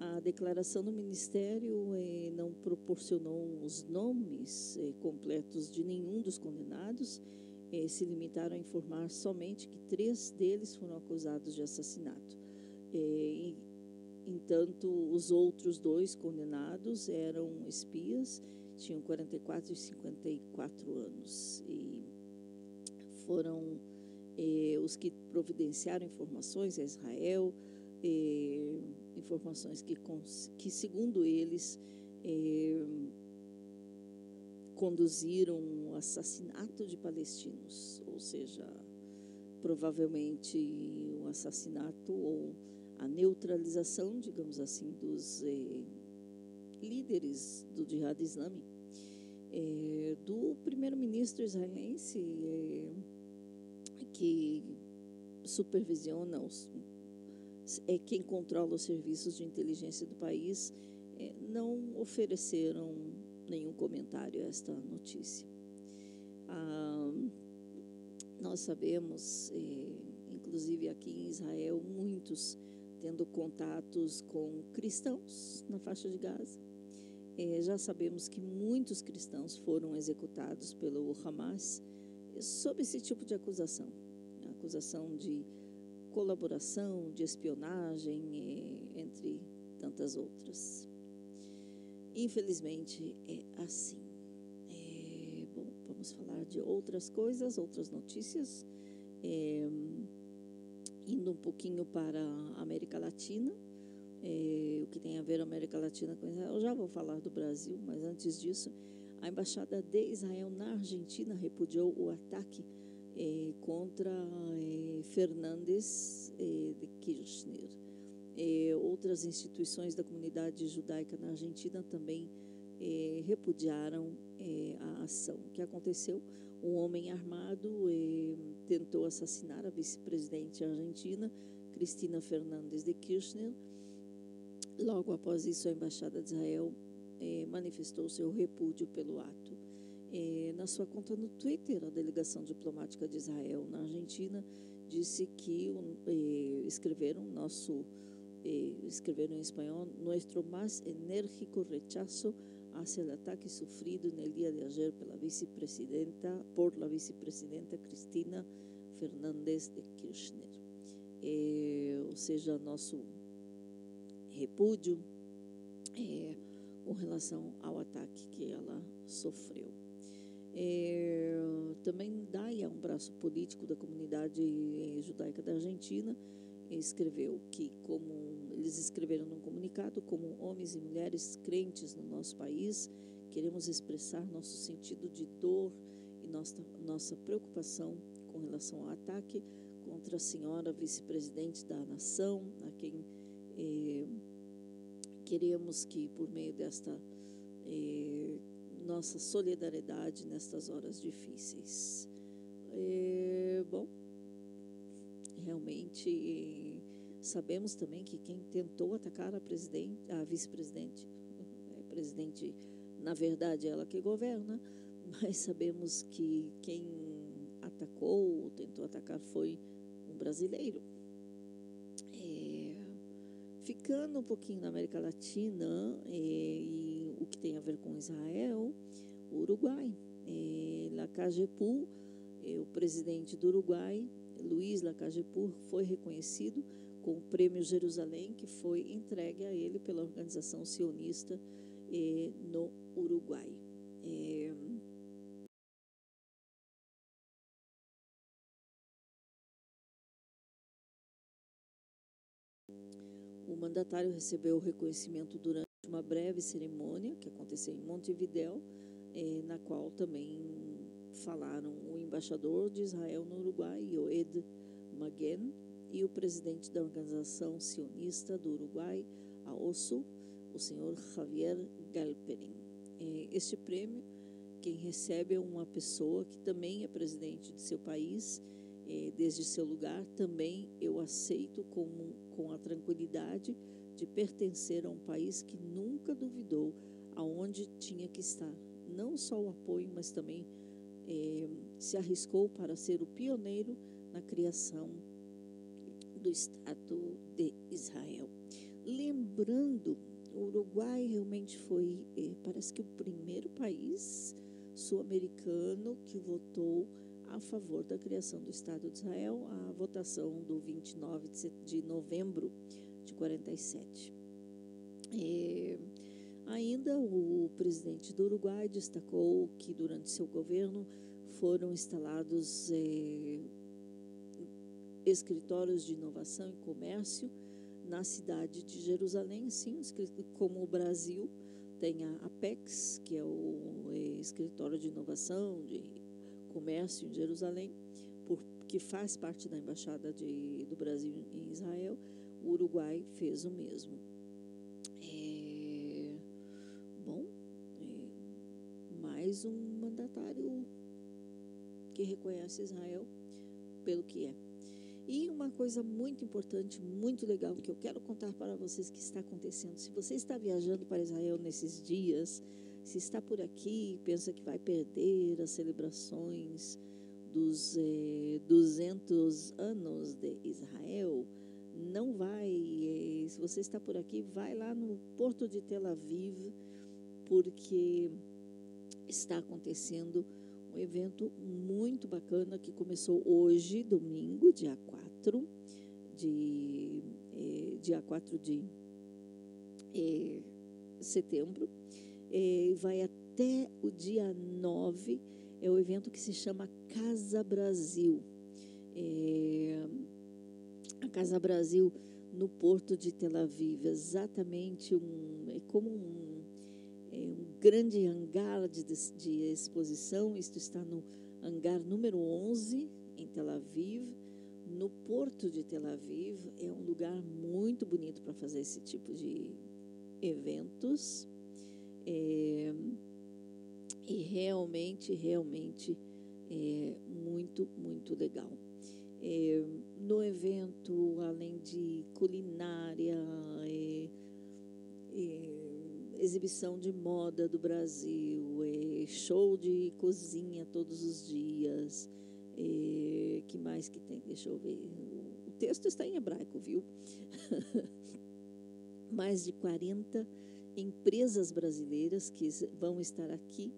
A declaração do Ministério eh, não proporcionou os nomes eh, completos de nenhum dos condenados, se limitaram a informar somente que três deles foram acusados de assassinato. Eh, entanto, os outros dois condenados eram espias, tinham 44 e 54 anos e foram os que providenciaram informações a Israel, informações que, que, segundo eles, conduziram o assassinato de palestinos, ou seja, provavelmente o assassinato ou a neutralização, digamos assim, dos eh, líderes do Jihad Islâmico, eh, do primeiro-ministro israelense eh, que supervisiona os é quem controla os serviços de inteligência do país, é, não ofereceram nenhum comentário a esta notícia. Ah, nós sabemos, é, inclusive aqui em Israel, muitos tendo contatos com cristãos na faixa de Gaza. É, já sabemos que muitos cristãos foram executados pelo Hamas sob esse tipo de acusação acusação de colaboração, de espionagem, entre tantas outras. Infelizmente é assim. É, bom, vamos falar de outras coisas, outras notícias. É, indo um pouquinho para a América Latina, é, o que tem a ver a América Latina com Israel. Eu já vou falar do Brasil, mas antes disso, a embaixada de Israel na Argentina repudiou o ataque eh, contra eh, Fernandes eh, de Kirchner. Outras instituições da comunidade judaica na Argentina também repudiaram a ação. O que aconteceu? Um homem armado tentou assassinar a vice-presidente argentina, Cristina Fernandes de Kirchner. Logo após isso, a embaixada de Israel manifestou seu repúdio pelo ato. É, na sua conta no Twitter, a delegação diplomática de Israel na Argentina disse que é, escreveram nosso escreveram em espanhol nuestro más enérgico rechazo hacia el ataque sufrido en el día de ayer pela vicepresidenta por la vicepresidenta Cristina Fernández de Kirchner, ou seja, nosso repúdio com relação ao ataque que ela sofreu. É, também Daia, um braço político da comunidade eh, judaica da Argentina, escreveu que, como eles escreveram num comunicado, como homens e mulheres crentes no nosso país, queremos expressar nosso sentido de dor e nossa, nossa preocupação com relação ao ataque contra a senhora vice-presidente da nação, a quem eh, queremos que, por meio desta eh, nossa solidariedade nestas horas difíceis. É, bom, realmente sabemos também que quem tentou atacar a presidente, a vice-presidente, é presidente, na verdade ela que governa, mas sabemos que quem atacou ou tentou atacar foi um brasileiro. É, ficando um pouquinho na América Latina é, e o que tem a ver com Israel, Uruguai. É, Lacajepu, é, o presidente do Uruguai, Luiz Lacajepu, foi reconhecido com o Prêmio Jerusalém, que foi entregue a ele pela organização sionista é, no Uruguai. É, o mandatário recebeu o reconhecimento durante uma breve cerimônia que aconteceu em Montevideo, eh, na qual também falaram o embaixador de Israel no Uruguai, Yoed Maguen, e o presidente da organização sionista do Uruguai, a OSU, o senhor Javier Galperin. Eh, este prêmio quem recebe é uma pessoa que também é presidente de seu país, eh, desde seu lugar. Também eu aceito como, com a tranquilidade de pertencer a um país que nunca duvidou aonde tinha que estar. Não só o apoio, mas também eh, se arriscou para ser o pioneiro na criação do Estado de Israel. Lembrando, o Uruguai realmente foi, eh, parece que o primeiro país sul-americano que votou a favor da criação do Estado de Israel, a votação do 29 de, novembro de 47. Eh, ainda o presidente do Uruguai destacou que durante seu governo foram instalados eh, escritórios de inovação e comércio na cidade de Jerusalém, sim, como o Brasil tem a Apex, que é o eh, escritório de inovação de comércio em Jerusalém, por, que faz parte da embaixada de, do Brasil em Israel. O Uruguai fez o mesmo. É, bom, é, mais um mandatário que reconhece Israel pelo que é. E uma coisa muito importante, muito legal, que eu quero contar para vocês que está acontecendo. Se você está viajando para Israel nesses dias, se está por aqui pensa que vai perder as celebrações dos eh, 200 anos de Israel, não vai. eh, se você está por aqui, vai lá no porto de Tel Aviv, porque está acontecendo um evento muito bacana que começou hoje, domingo, dia 4 de, eh, dia 4 de eh, setembro, eh, vai até o dia 9, é o evento que se chama Casa Brasil. A Casa Brasil no porto de Tel Aviv, exatamente um, é como um, é um grande hangar de, de exposição. Isto está no hangar número 11, em Tel Aviv. No porto de Tel Aviv é um lugar muito bonito para fazer esse tipo de eventos. É, e realmente, realmente é muito, muito legal. É, no evento, além de culinária, é, é, exibição de moda do Brasil, é, show de cozinha todos os dias. É, que mais que tem? Deixa eu ver. O texto está em hebraico, viu? mais de 40 empresas brasileiras que vão estar aqui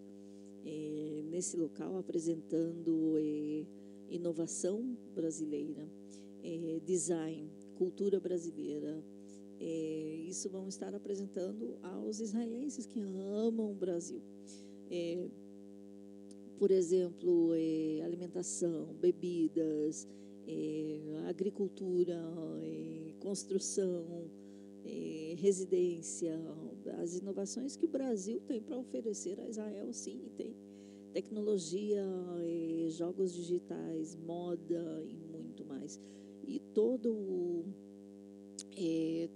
eh, nesse local apresentando eh, inovação brasileira, eh, design, cultura brasileira. Isso vão estar apresentando aos israelenses que amam o Brasil. Por exemplo, eh, alimentação, bebidas, eh, agricultura, eh, construção, residência, as inovações que o Brasil tem para oferecer a Israel, sim, tem tecnologia, jogos digitais, moda e muito mais. E todo o,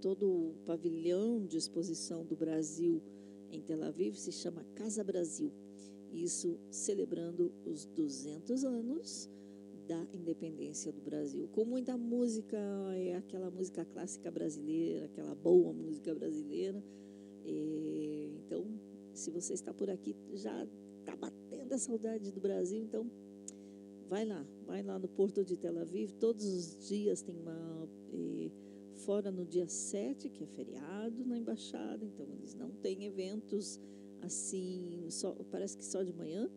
todo o pavilhão de exposição do Brasil em Tel Aviv se chama Casa Brasil. Isso celebrando os 200 anos da independência do Brasil. Com muita música, é aquela música clássica brasileira, aquela boa música brasileira. É, então, se você está por aqui, já está batendo a saudade do Brasil, então vai lá, vai lá no Porto de Tel Aviv. Todos os dias tem uma. eh, fora no dia 7, que é feriado na embaixada, então eles não têm eventos assim, só, parece que só de manhã.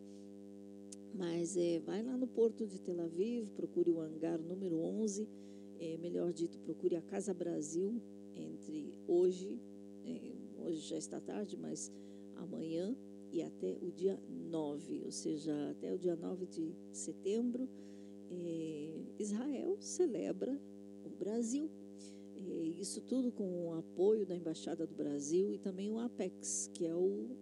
Mas é, vai lá no Porto de Tel Aviv, procure o hangar número 11, é, melhor dito, procure a Casa Brasil entre hoje, é, hoje já está tarde, mas amanhã e até o dia 9, ou seja, até o dia 9 de setembro, é, Israel celebra o Brasil. É, isso tudo com o apoio da Embaixada do Brasil e também o APEX, que é o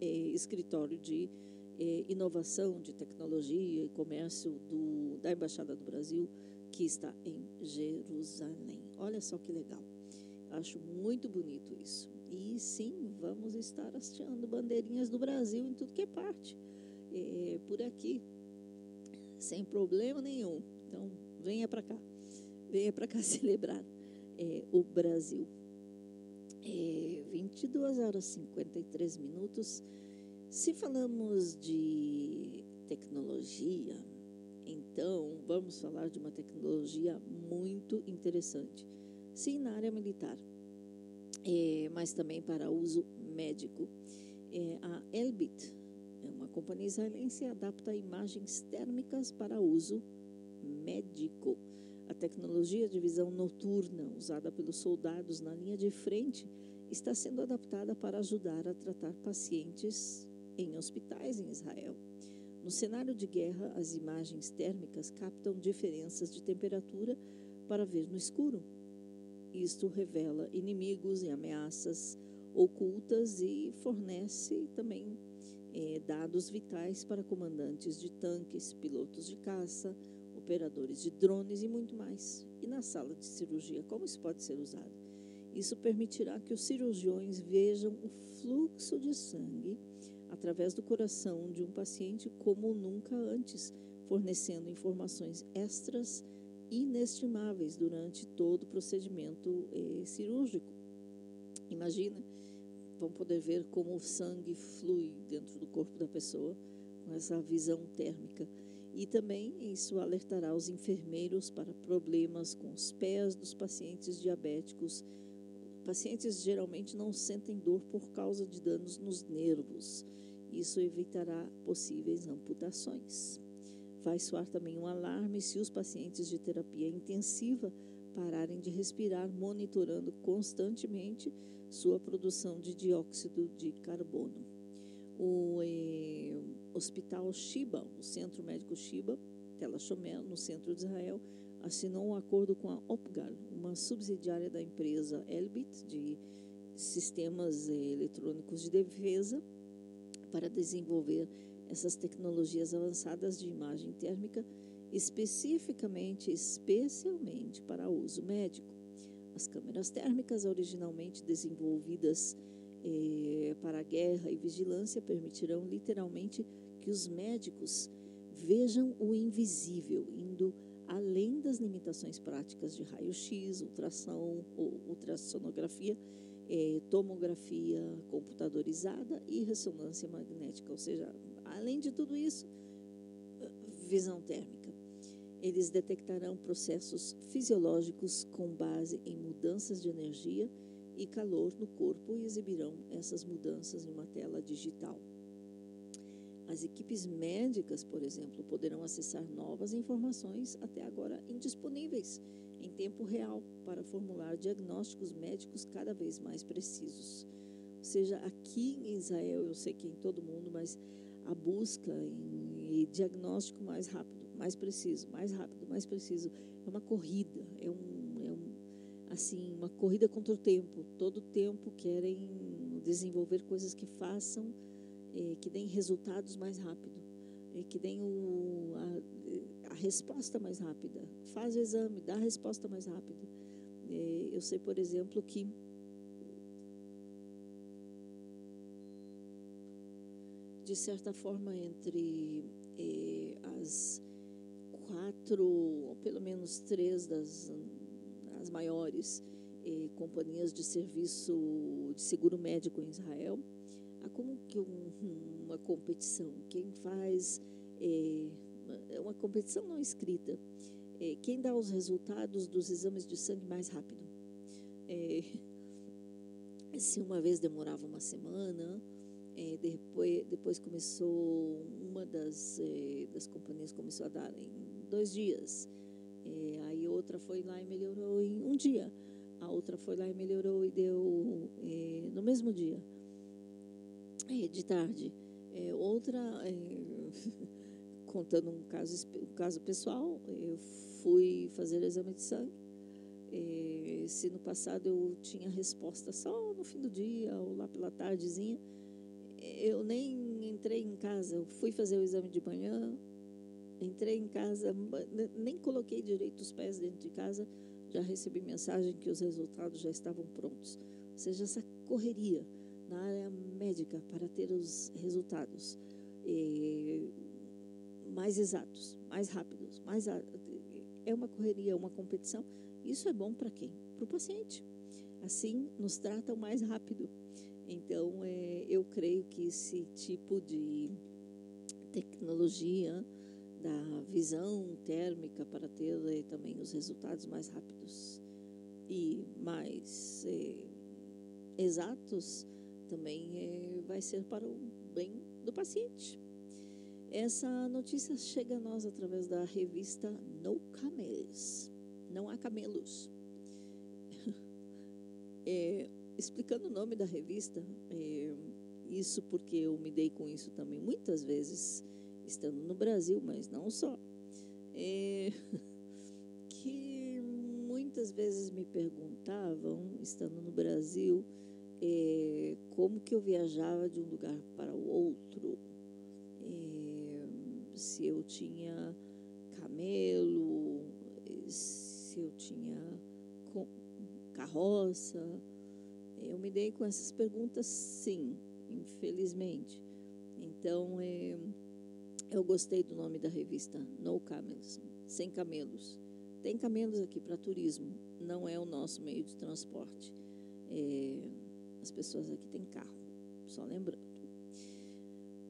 é, escritório de é, inovação, de tecnologia e comércio do, da Embaixada do Brasil, que está em Jerusalém. Olha só que legal. Acho muito bonito isso. E sim, vamos estar hasteando bandeirinhas do Brasil em tudo que é parte. É, por aqui, sem problema nenhum. Então, venha para cá. Venha para cá celebrar é, o Brasil. É, 22 horas e 53 minutos. Se falamos de tecnologia, então vamos falar de uma tecnologia muito interessante. Sim, na área militar, é, mas também para uso médico. É, a Elbit é uma companhia israelense adapta imagens térmicas para uso médico. A tecnologia de visão noturna usada pelos soldados na linha de frente está sendo adaptada para ajudar a tratar pacientes em hospitais em Israel. No cenário de guerra, as imagens térmicas captam diferenças de temperatura para ver no escuro. Isto revela inimigos e ameaças ocultas e fornece também eh, dados vitais para comandantes de tanques, pilotos de caça, operadores de drones e muito mais. E na sala de cirurgia, como isso pode ser usado? Isso permitirá que os cirurgiões vejam o fluxo de sangue através do coração de um paciente como nunca antes, fornecendo informações extras inestimáveis durante todo o procedimento eh, cirúrgico. Imagina, vão poder ver como o sangue flui dentro do corpo da pessoa com essa visão térmica. E também isso alertará os enfermeiros para problemas com os pés dos pacientes diabéticos. Pacientes geralmente não sentem dor por causa de danos nos nervos. Isso evitará possíveis amputações. Vai soar também um alarme se os pacientes de terapia intensiva pararem de respirar, monitorando constantemente sua produção de dióxido de carbono. O eh, Hospital Shiba, o Centro Médico Shiba, Tel Shomer, no centro de Israel, assinou um acordo com a Opgal, uma subsidiária da empresa Elbit, de sistemas eh, eletrônicos de defesa, para desenvolver essas tecnologias avançadas de imagem térmica, especificamente, especialmente para uso médico. As câmeras térmicas, originalmente desenvolvidas eh, para guerra e vigilância, permitirão literalmente que os médicos vejam o invisível, indo além das limitações práticas de raio-x, ultrassom ou ultrassonografia, eh, tomografia computadorizada e ressonância magnética, ou seja, além de tudo isso, visão térmica. Eles detectarão processos fisiológicos com base em mudanças de energia e calor no corpo e exibirão essas mudanças em uma tela digital. As equipes médicas, por exemplo, poderão acessar novas informações até agora indisponíveis em tempo real para formular diagnósticos médicos cada vez mais precisos. Ou seja, aqui em Israel, eu sei que em todo mundo, mas a busca em diagnóstico mais rápido, mais preciso, mais rápido, mais preciso, é uma corrida, é é um assim, uma corrida contra o tempo. Todo tempo querem desenvolver coisas que façam, eh, que deem resultados mais rápido, eh, que deem o, a, a, resposta mais rápida. Faz o exame, dá a resposta mais rápida. Eh, eu sei, por exemplo, que de certa forma entre as quatro, ou pelo menos três das as maiores eh, companhias de serviço de seguro médico em Israel. Há como que um, uma competição. Quem faz eh, uma competição não escrita. Eh, quem dá os resultados dos exames de sangue mais rápido. Eh, se uma vez demorava uma semana, depois, depois começou uma das, das companhias começou a dar em dois dias. É, outra foi lá e melhorou em um dia. A outra foi lá e melhorou e deu é, no mesmo dia, é, de tarde. É, outra, é, contando um caso, um caso pessoal, eu fui fazer exame de sangue. É, se no passado eu tinha resposta só no fim do dia ou lá pela tardezinha, eu nem entrei em casa, eu fui fazer o exame de manhã, Entrei em casa, nem coloquei direito os pés dentro de casa, já recebi mensagem que os resultados já estavam prontos. Ou seja, essa correria na área médica para ter os resultados eh, mais exatos, mais rápidos, mais é uma correria, uma competição. Isso é bom para quem? Para o paciente. Assim, nos tratam mais rápido. Então, eh, eu creio que esse tipo de tecnologia da visão térmica para ter eh, também os resultados mais rápidos e mais eh, exatos também eh, vai ser para o bem do paciente. Essa notícia chega a nós através da revista No Camels. Não há camelos. É, explicando o nome da revista, é, isso porque eu me dei com isso também muitas vezes, estando no Brasil, mas não só. É, que muitas vezes me perguntavam, estando no Brasil, é, como que eu viajava de um lugar para o outro. É, se eu tinha camelo, se eu tinha carroça. Eu me dei com essas perguntas, sim, infelizmente. Então, eh, eu gostei do nome da revista, No Camels, sem camelos. Tem camelos aqui para turismo, não é o nosso meio de transporte. Eh, as pessoas aqui têm carro, só lembrando.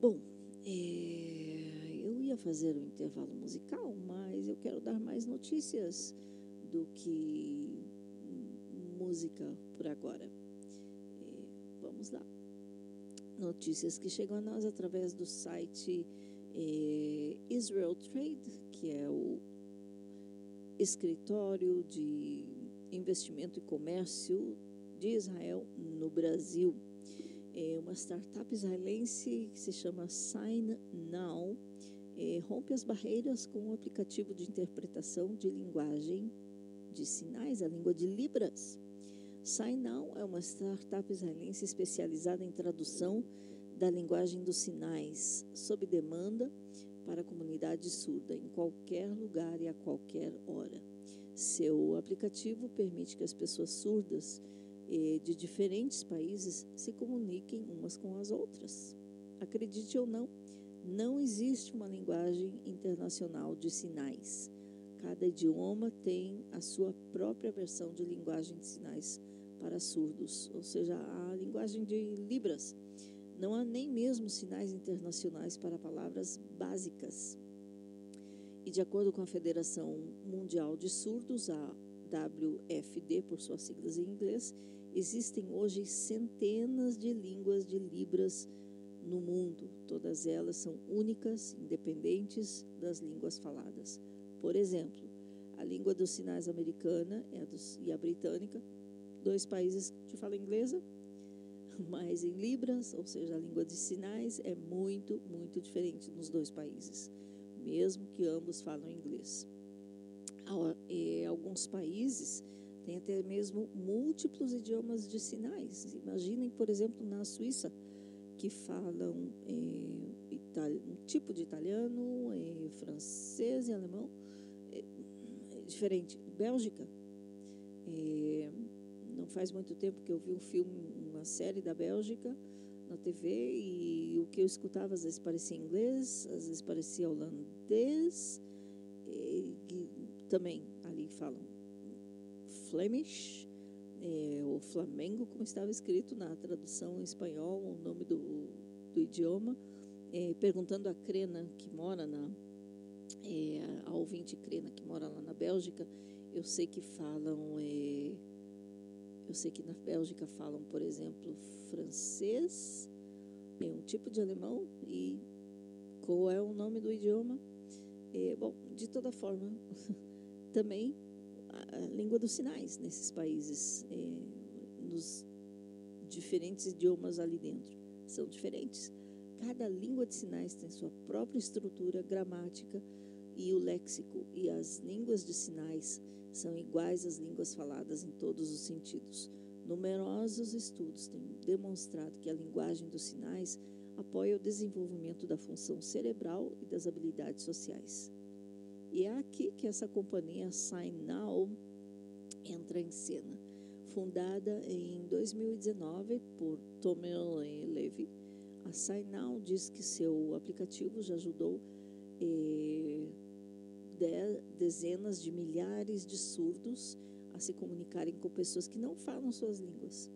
Bom, eh, eu ia fazer o intervalo musical, mas eu quero dar mais notícias do que música por agora. Eh, vamos lá. Notícias que chegam a nós através do site eh, Israel Trade, que é o escritório de investimento e comércio de Israel no Brasil. É uma startup israelense que se chama Sign Now eh, rompe as barreiras com um aplicativo de interpretação de linguagem de sinais, a língua de Libras. SignNow é uma startup israelense especializada em tradução da linguagem dos sinais, sob demanda, para a comunidade surda, em qualquer lugar e a qualquer hora. Seu aplicativo permite que as pessoas surdas eh, de diferentes países se comuniquem umas com as outras. Acredite ou não, não existe uma linguagem internacional de sinais. Cada idioma tem a sua própria versão de linguagem de sinais para surdos, ou seja, a linguagem de Libras. Não há nem mesmo sinais internacionais para palavras básicas. E de acordo com a Federação Mundial de Surdos, a WFD, por suas siglas em inglês, existem hoje centenas de línguas de Libras no mundo. Todas elas são únicas, independentes das línguas faladas. Por exemplo, a língua dos sinais americana é a dos, e a britânica, dois países de fala inglesa, mas em Libras, ou seja, a língua de sinais, é muito, muito diferente nos dois países, mesmo que ambos falam inglês. Alguns países têm até mesmo múltiplos idiomas de sinais. Imaginem, por exemplo, na Suíça, que falam eh, itali- um tipo de italiano, eh, francês e alemão. É, é diferente. Bélgica. eh, não faz muito tempo que eu vi um filme, uma série da Bélgica na TV e o que eu escutava às vezes parecia inglês, às vezes parecia holandês, e, e também ali falam Flemish, é, o Flamengo, como estava escrito na tradução em espanhol, o nome do, do idioma, é, perguntando a Crena, que mora na. É, a ouvinte Crena, que mora lá na Bélgica, eu sei que falam. Eu sei que na Bélgica falam, por exemplo, francês, é um tipo de alemão, e qual é o nome do idioma? É, bom, de toda forma, também a, a língua dos sinais nesses países, é, nos diferentes idiomas ali dentro, são diferentes. Cada língua de sinais tem sua própria estrutura gramática e o léxico, e as línguas de sinais são iguais às línguas faladas em todos os sentidos. Numerosos estudos têm demonstrado que a linguagem dos sinais apoia o desenvolvimento da função cerebral e das habilidades sociais. E é aqui que essa companhia Sign Now entra em cena. Fundada em 2019 por Tomer Levy, a SignNow diz que seu aplicativo já ajudou eh, de- dezenas de milhares de surdos a se comunicarem com pessoas que não falam suas línguas.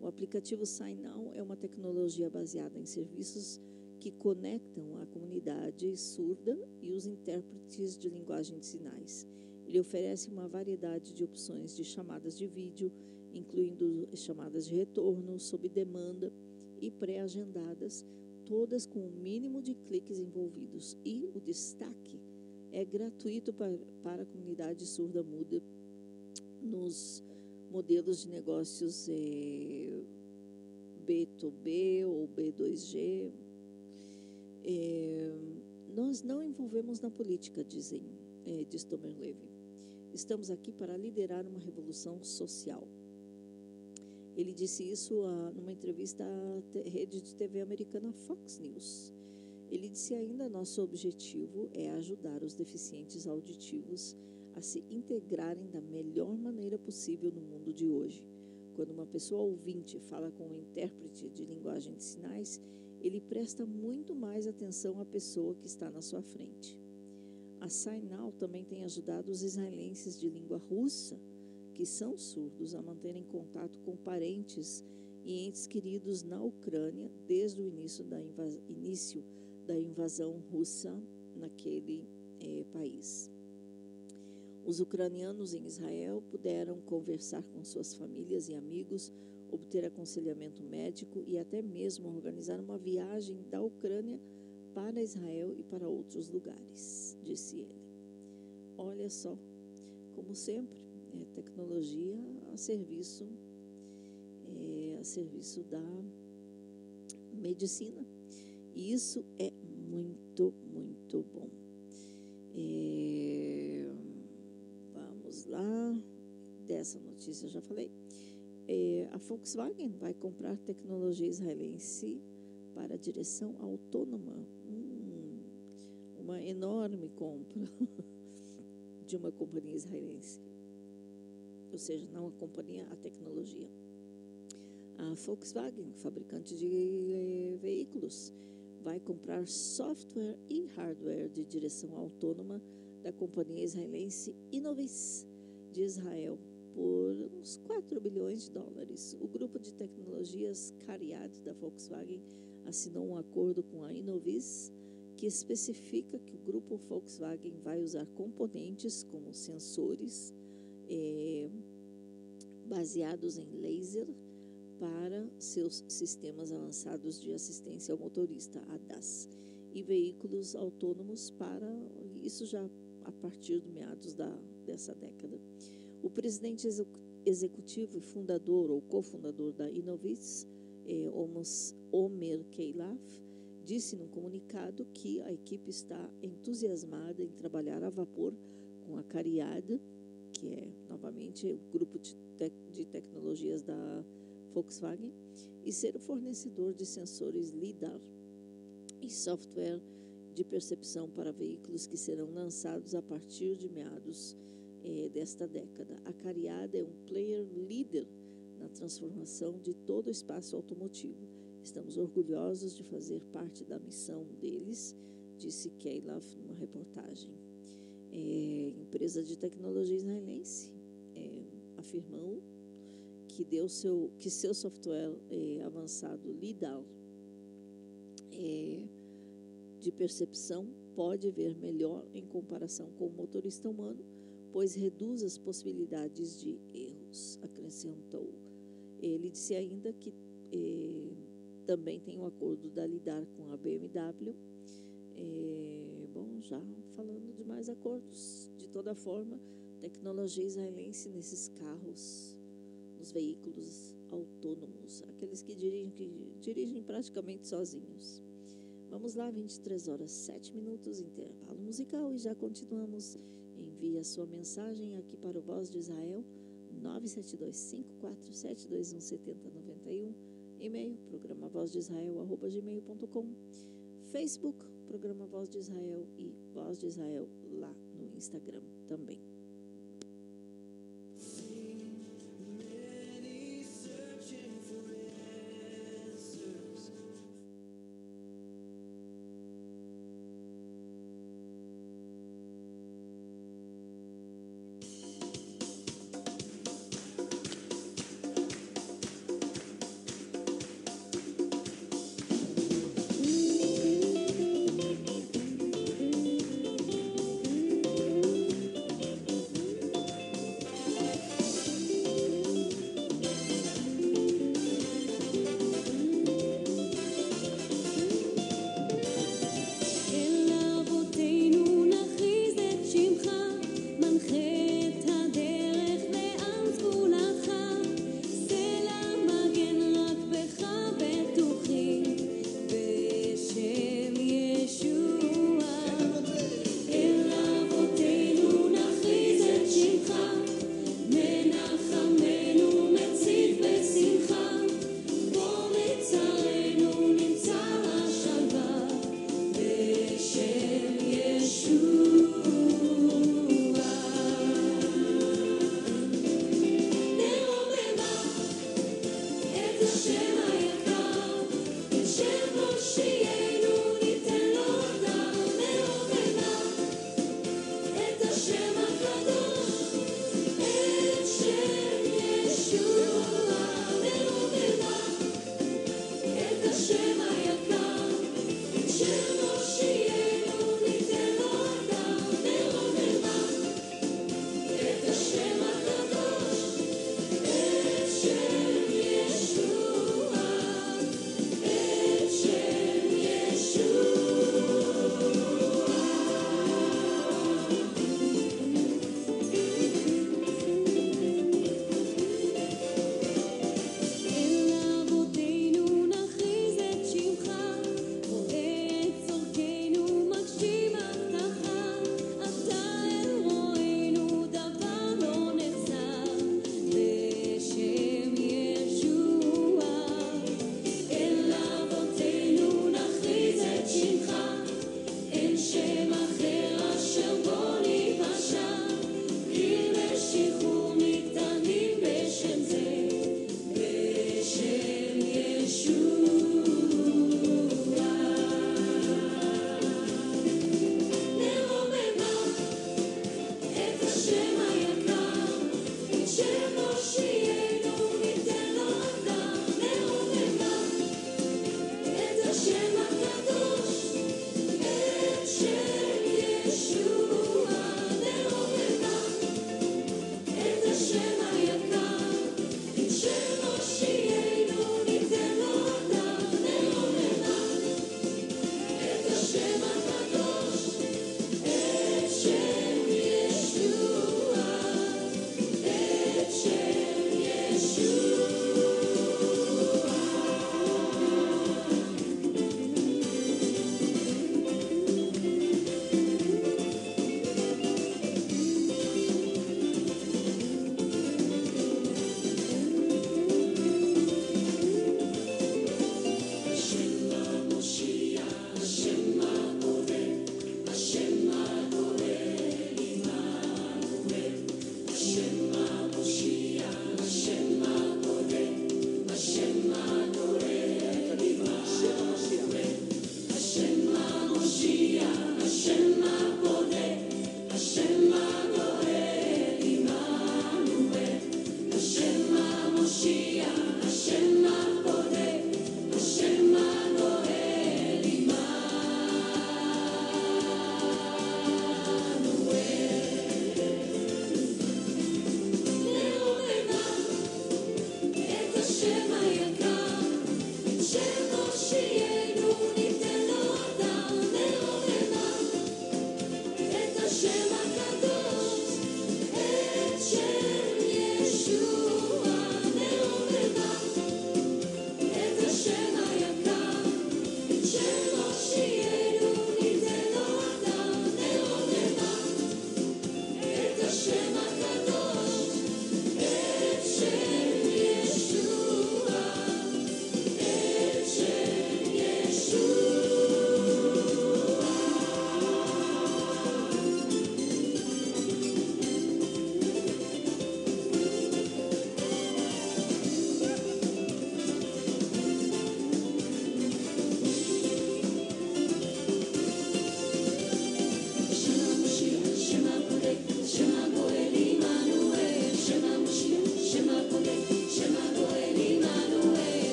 O aplicativo SignNow é uma tecnologia baseada em serviços que conectam a comunidade surda e os intérpretes de linguagem de sinais. Ele oferece uma variedade de opções de chamadas de vídeo, incluindo chamadas de retorno, sob demanda e pré-agendadas, todas com o mínimo de cliques envolvidos. E o destaque é gratuito para, para a comunidade surda muda nos modelos de negócios eh, B2B ou B2G. Eh, nós não envolvemos na política, dizem, eh, diz Tomer Levy. Estamos aqui para liderar uma revolução social. Ele disse isso ah, numa entrevista à rede de TV americana Fox News. Ele disse ainda: nosso objetivo é ajudar os deficientes auditivos a se integrarem da melhor maneira possível no mundo de hoje. Quando uma pessoa ouvinte fala com um intérprete de linguagem de sinais, ele presta muito mais atenção à pessoa que está na sua frente. A SignNow também tem ajudado os israelenses de língua russa, que são surdos, a manterem contato com parentes e entes queridos na Ucrânia desde o início da, invas- início da invasão russa naquele eh, país. Os ucranianos em Israel puderam conversar com suas famílias e amigos, obter aconselhamento médico e até mesmo organizar uma viagem da Ucrânia para Israel e para outros lugares, disse ele. Olha só, como sempre, é tecnologia a serviço, é, a serviço da medicina. E isso é muito, muito bom. É, vamos lá, dessa notícia eu já falei. É, a Volkswagen vai comprar tecnologia israelense para direção autônoma. Hum, uma enorme compra de uma companhia israelense. Ou seja, não a companhia, a tecnologia. A Volkswagen, fabricante de eh, veículos, vai comprar software e hardware de direção autônoma da companhia israelense Innovis de Israel por uns 4 bilhões de dólares. O grupo de tecnologias Cariad da Volkswagen assinou um acordo com a Innovis que especifica que o grupo Volkswagen vai usar componentes como sensores eh, baseados em laser para seus sistemas avançados de assistência ao motorista, ADAS, e veículos autônomos para isso já a partir do meados da, dessa década. O presidente execu- executivo e fundador ou cofundador da Innovis, eh, Omer Keilaf, disse num comunicado que a equipe está entusiasmada em trabalhar a vapor com a Cariada, que é novamente o grupo de, tec- de tecnologias da Volkswagen, e ser o fornecedor de sensores LIDAR e software de percepção para veículos que serão lançados a partir de meados eh, desta década. A Cariada é um player líder na transformação de todo o espaço automotivo. Estamos orgulhosos de fazer parte da missão deles, disse Keilaf numa reportagem. É, empresa de tecnologia israelense é, afirmou que seu que seu software é, avançado LIDAR é, de percepção pode ver melhor em comparação com o motorista humano, pois reduz as possibilidades de erros, acrescentou. Ele disse ainda que eh, também tem um acordo da Lidar com a BMW. Eh, bom, já falando de mais acordos, de toda forma, tecnologia israelense nesses carros, nos veículos autônomos, aqueles que dirigem, que dirigem praticamente sozinhos. Vamos lá, 23 horas 7 minutos, intervalo musical e já continuamos. Envie a sua mensagem aqui para o Voz de Israel, 97254721791, e-mail, programa voz de Israel, arroba gmail.com, Facebook, programa Voz de Israel e Voz de Israel lá no Instagram também.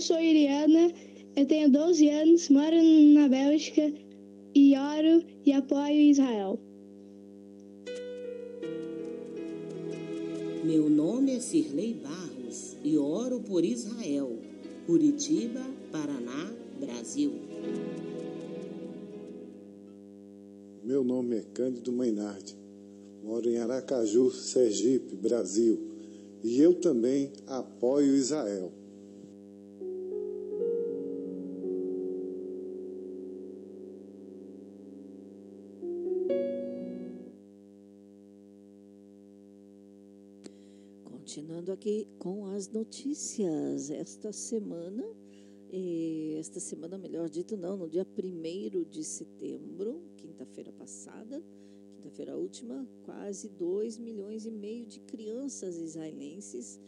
Eu sou Iriana, eu tenho 12 anos, moro na Bélgica e oro e apoio Israel. Meu nome é Cirlei Barros e oro por Israel. Curitiba, Paraná, Brasil. Meu nome é Cândido Mainardi. Moro em Aracaju, Sergipe, Brasil. E eu também apoio Israel. Continuando aqui com as notícias. Esta semana, esta semana, melhor dito, não, no dia 1 de setembro, quinta-feira passada, quinta-feira última, quase 2 milhões e meio de crianças israelenses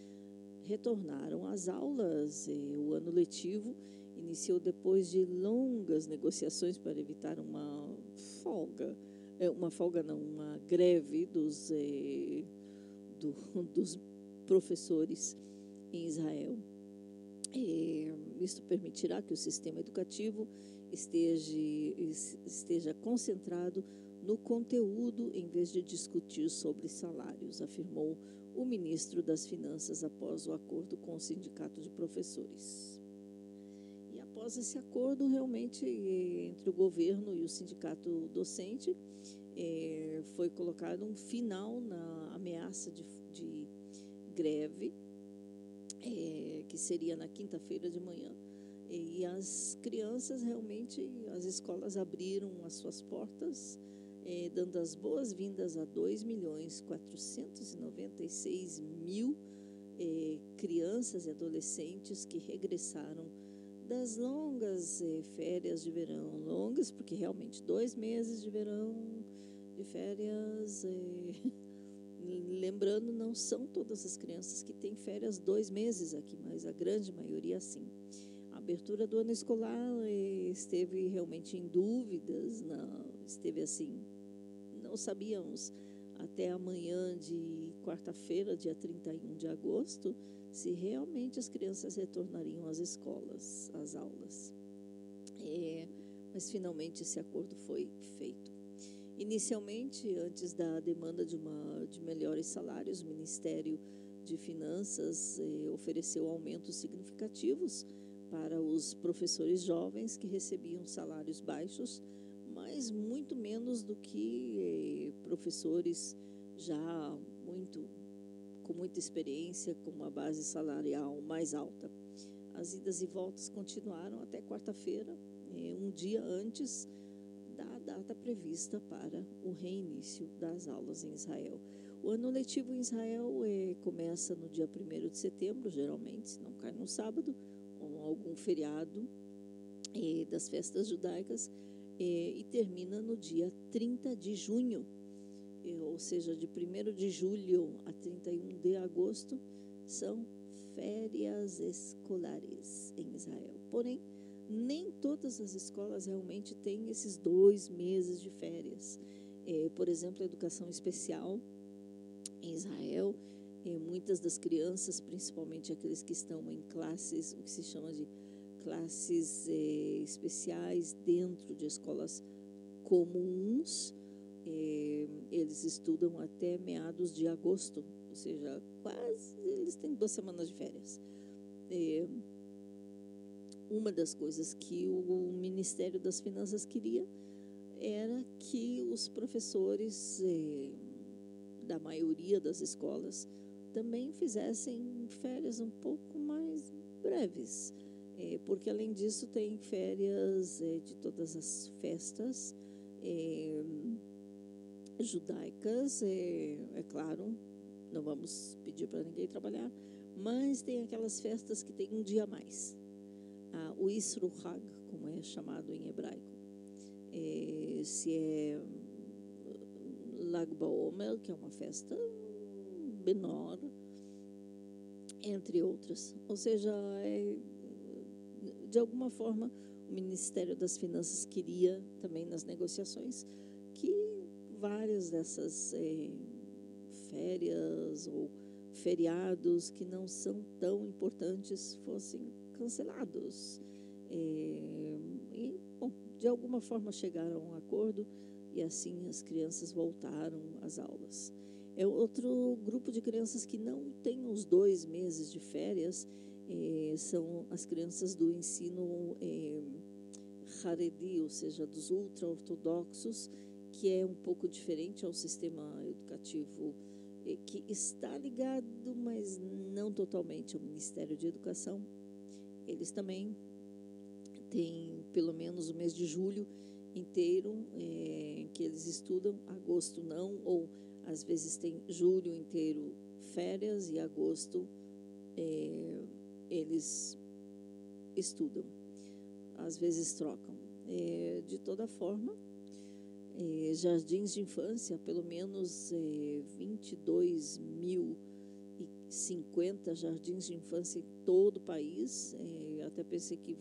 retornaram às aulas. O ano letivo iniciou depois de longas negociações para evitar uma folga, eh, uma folga não, uma greve dos, eh, do, dos professores em Israel. É, isto permitirá que o sistema educativo esteja, esteja concentrado no conteúdo em vez de discutir sobre salários, afirmou o ministro das Finanças após o acordo com o sindicato de professores. E após esse acordo, realmente, entre o governo e o sindicato docente, eh, foi colocado um final na ameaça de greve, é, que seria na quinta-feira de manhã. E as crianças realmente, as escolas abriram as suas portas, é, dando as boas-vindas a 2 milhões 496 mil é, crianças e adolescentes que regressaram das longas é, férias de verão. Longas, porque realmente dois meses de verão, de férias. É, Lembrando, não são todas as crianças que têm férias dois meses aqui, mas a grande maioria sim. A abertura do ano escolar esteve realmente em dúvidas, não, esteve assim, não sabíamos até amanhã de quarta-feira, dia 31 de agosto, se realmente as crianças retornariam às escolas, às aulas. É, mas finalmente esse acordo foi feito. Inicialmente, antes da demanda de, uma, de melhores salários, o Ministério de Finanças eh, ofereceu aumentos significativos para os professores jovens que recebiam salários baixos, mas muito menos do que eh, professores já muito com muita experiência, com uma base salarial mais alta. As idas e voltas continuaram até quarta-feira, eh, um dia antes data prevista para o reinício das aulas em Israel. O ano letivo em Israel é, começa no dia 1 de setembro, geralmente, se não cai no sábado, ou algum feriado é, das festas judaicas, é, e termina no dia 30 de junho, ou seja, de 1 de julho a 31 de agosto, são férias escolares em Israel. Porém, nem todas as escolas realmente têm esses dois meses de férias. É, por exemplo, a educação especial em Israel, é, muitas das crianças, principalmente aqueles que estão em classes, o que se chama de classes é, especiais dentro de escolas comuns, é, eles estudam até meados de agosto, ou seja, quase eles têm duas semanas de férias. É, uma das coisas que o Ministério das Finanças queria era que os professores eh, da maioria das escolas também fizessem férias um pouco mais breves, eh, porque além disso tem férias eh, de todas as festas judaicas, é claro, não vamos pedir para ninguém trabalhar, mas tem aquelas festas que tem um dia a mais ah, o Isru Hag, como é chamado em hebraico. É, se é Lag BaOmer, que é uma festa menor, entre outras. Ou seja, é, de alguma forma, o Ministério das Finanças queria também nas negociações que várias dessas é, férias ou feriados que não são tão importantes fossem cancelados. É, e, bom, de alguma forma chegaram a um acordo e assim as crianças voltaram às aulas. É outro grupo de crianças que não tem os dois meses de férias, é, são as crianças do ensino é, Haredi, ou seja, dos ultra-ortodoxos, que é um pouco diferente ao sistema educativo é, que está ligado, mas não totalmente ao Ministério de Educação. Eles também têm pelo menos o mês de julho inteiro é, que eles estudam, agosto não, ou às vezes tem julho inteiro férias e agosto é, eles estudam. Às vezes trocam. É, de toda forma, é, jardins de infância, pelo menos é, 22 mil e 50 jardins de infância em todo o país. É, até pensei que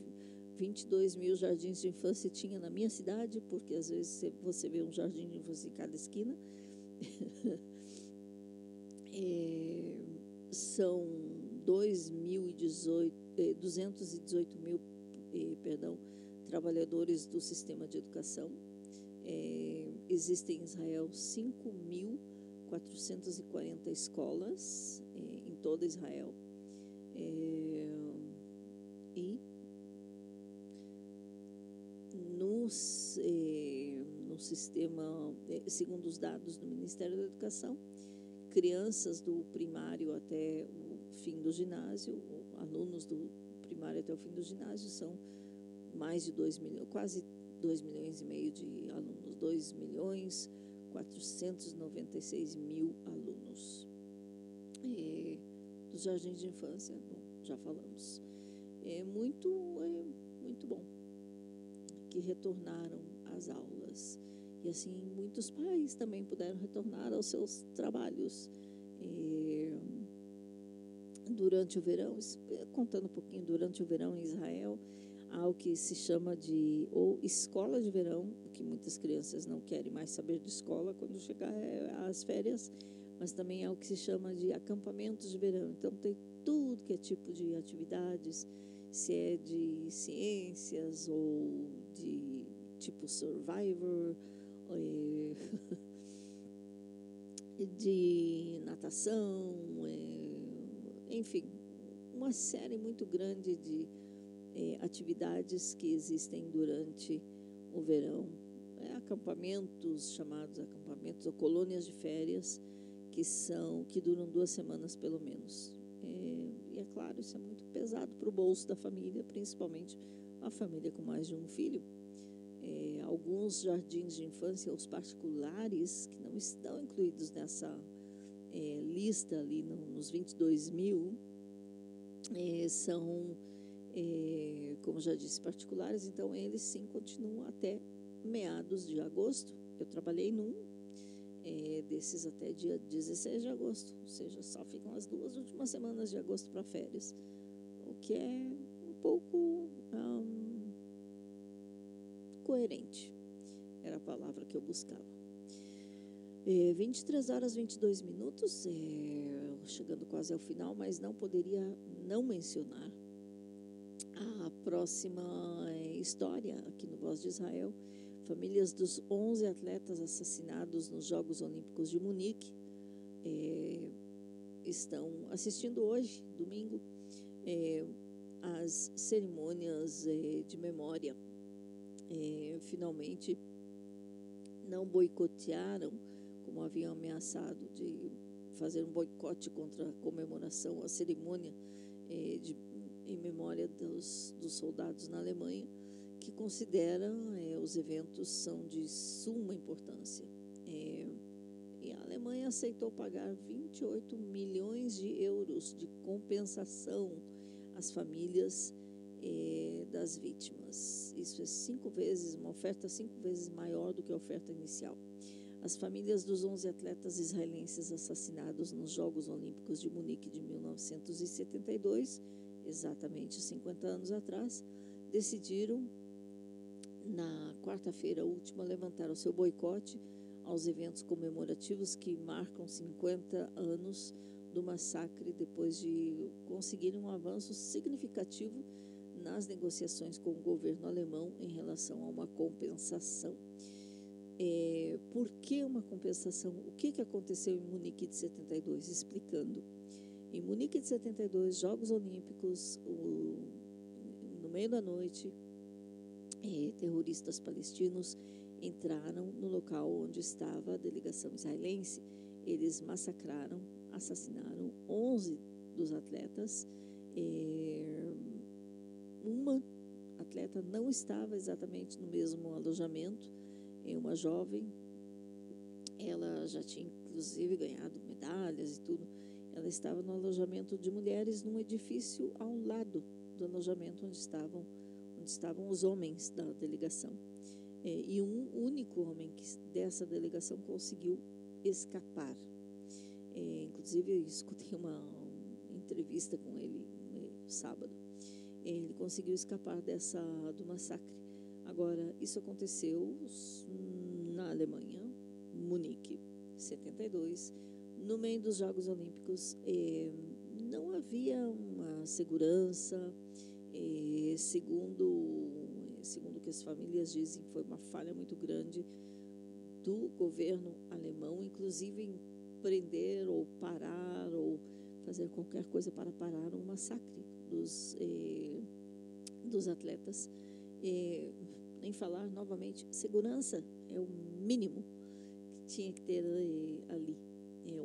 22 mil jardins de infância tinha na minha cidade, porque às vezes você vê um jardim de infância em cada esquina. é, são 2.018, é, 218 mil é, perdão, trabalhadores do sistema de educação. É, existem em Israel 5.440 escolas é, toda Israel. É, e nos, eh, no sistema, eh, segundo os dados do Ministério da Educação, crianças do primário até o fim do ginásio, alunos do primário até o fim do ginásio são mais de 2 milhões, quase 2 milhões e meio de alunos, 2 milhões 496 mil alunos. Dos jardins de infância, bom, já falamos. É muito, é muito bom que retornaram às aulas. E assim, muitos pais também puderam retornar aos seus trabalhos. É, durante o verão, contando um pouquinho, durante o verão em Israel, há o que se chama de ou escola de verão, que muitas crianças não querem mais saber de escola quando chegar as férias, mas também há o que se chama de acampamentos de verão. Então tem tudo que é tipo de atividades, se é de ciências ou de tipo Survivor, é, de natação, é, enfim, uma série muito grande de é, atividades que existem durante o verão. É, acampamentos chamados acampamentos ou colônias de férias que são que duram duas semanas pelo menos. É, e é claro, isso é muito pesado para o bolso da família, principalmente a família com mais de um filho. É, alguns jardins de infância, os particulares, que não estão incluídos nessa é, lista ali no, nos 22 mil, é, são, é, como já disse, particulares, então eles sim continuam até meados de agosto. Eu trabalhei num é, desses até dia 16 de agosto, ou seja, só ficam as duas últimas semanas de agosto para férias, o que é um pouco coerente, era a palavra que eu buscava. É, 23 horas 22 minutos, é, chegando quase ao final, mas não poderia não mencionar a próxima história aqui no Voz de Israel famílias dos 11 atletas assassinados nos Jogos Olímpicos de Munique é, estão assistindo hoje, domingo, é, as cerimônias é, de memória. finalmente, não boicotearam, como haviam ameaçado de fazer um boicote contra a comemoração, a cerimônia de, em memória dos, dos soldados na Alemanha que considera é, os eventos são de suma importância. É, e a Alemanha aceitou pagar 28 milhões de euros de compensação às famílias é, das vítimas. Isso é cinco vezes, uma oferta cinco vezes maior do que a oferta inicial. As famílias dos 11 atletas israelenses assassinados nos Jogos Olímpicos de Munique de 1972, exatamente 50 anos atrás, decidiram na quarta-feira última, levantaram seu boicote aos eventos comemorativos que marcam 50 anos do massacre, depois de conseguir um avanço significativo nas negociações com o governo alemão em relação a uma compensação. É, por que uma compensação? O que, que aconteceu em Munique de 72? Explicando. Em Munique de 72, Jogos Olímpicos, o, no meio da noite, é, terroristas palestinos entraram no local onde estava a delegação israelense. Eles massacraram, assassinaram 11 dos atletas. É, uma atleta não estava exatamente no mesmo alojamento, é uma jovem. Ela já tinha inclusive ganhado medalhas e tudo. Ela estava no alojamento de mulheres num edifício ao lado do alojamento onde estavam onde estavam os homens da delegação. É, e um único homem que, dessa delegação conseguiu escapar. É, inclusive, eu escutei uma, uma entrevista com ele sábado. É, ele conseguiu escapar dessa do massacre. Agora, isso aconteceu na Alemanha, Munique, 72, no meio dos Jogos Olímpicos. É, não havia uma segurança, segundo segundo que as famílias dizem, foi uma falha muito grande do governo alemão, inclusive em prender ou parar ou fazer qualquer coisa para parar um massacre dos, eh, dos atletas. Eh, nem falar novamente, segurança é o mínimo que tinha que ter eh, ali.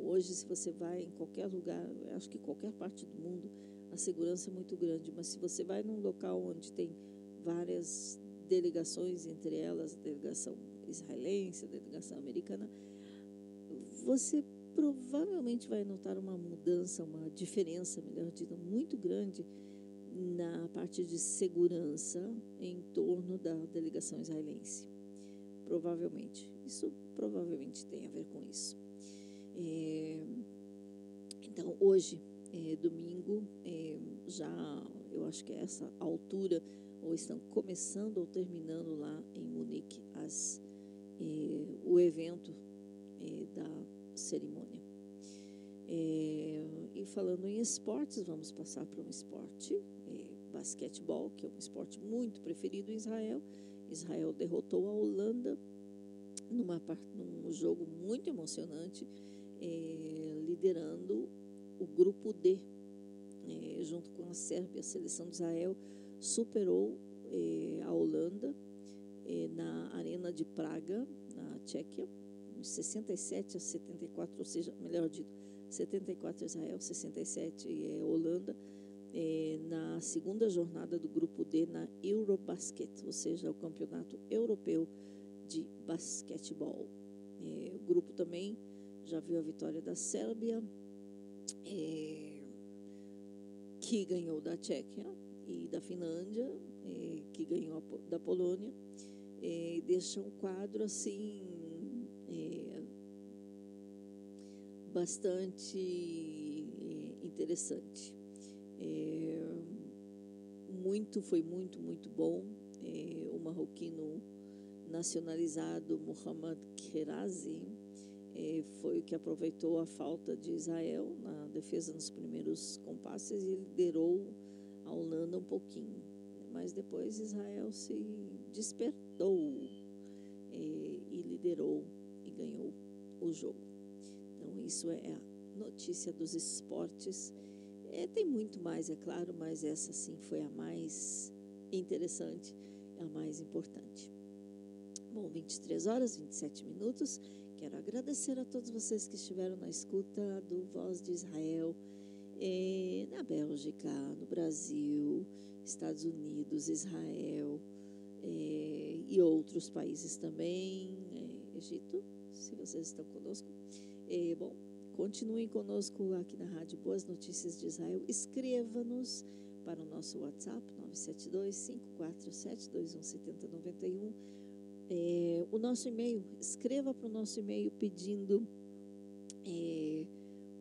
hoje, se você vai em qualquer lugar, acho que qualquer parte do mundo, a segurança é muito grande, mas se você vai num local onde tem várias delegações, entre elas a delegação israelense, a delegação americana, você provavelmente vai notar uma mudança, uma diferença, melhor dito, muito grande na parte de segurança em torno da delegação israelense. Provavelmente. Isso provavelmente tem a ver com isso. É, então, hoje, é, domingo, é, já eu acho que é essa altura ou estão começando ou terminando lá em Munique as, eh, o evento eh, da cerimônia. Eh, e falando em esportes, vamos passar para um esporte, basquetebol, que é um esporte muito preferido em Israel. Israel derrotou a Holanda numa, num jogo muito emocionante, liderando o grupo D, junto com a Sérvia, a seleção de Israel superou eh, a Holanda eh, na Arena de Praga, na Tchequia, de 67 a 74, ou seja, melhor dito, 74 Israel, 67 é Holanda, eh, na segunda jornada do grupo D na Eurobasket, ou seja, o campeonato europeu de basquetebol. O grupo também já viu a vitória da Sérvia, eh, que ganhou da Tchequia, e da Finlândia, é, que ganhou da Polônia, é, deixa um quadro assim é, bastante é, interessante. É, muito, foi muito, muito bom. É, o marroquino nacionalizado Muhammad Kerazi foi o que aproveitou a falta de Israel na defesa nos primeiros compasses e liderou a Holanda um pouquinho. Mas depois Israel se despertou é, e liderou e ganhou o jogo. Então, isso é a notícia dos esportes. É, tem muito mais, é claro, mas essa sim foi a mais interessante, a mais importante. Bom, 23 horas, 27 minutos. Quero agradecer a todos vocês que estiveram na escuta do Voz de Israel é, na Bélgica, no Brasil, Estados Unidos, Israel é, e outros países também, é, Egito, se vocês estão conosco. É, bom, continuem conosco aqui na Rádio Boas Notícias de Israel. Escreva-nos para o nosso WhatsApp 972-547-217091. É, o nosso e-mail, escreva para o nosso e-mail pedindo é,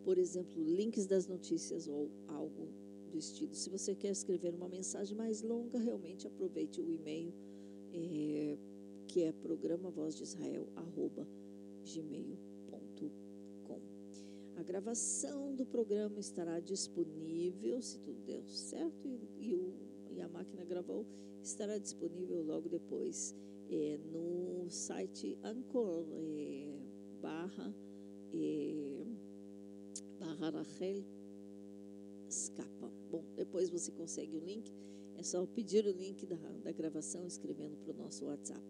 por exemplo, links das notícias ou algo do estilo. Se você quer escrever uma mensagem mais longa, realmente aproveite o e-mail é, que é programa voz de Israel arroba. A gravação do programa estará disponível, se tudo der certo, e, e, o, e a máquina gravou, estará disponível logo depois é, no site Anchor é, barra é, barra Rachel Escapa. Bom, depois você consegue o link. É só pedir o link da, da gravação escrevendo para o nosso WhatsApp.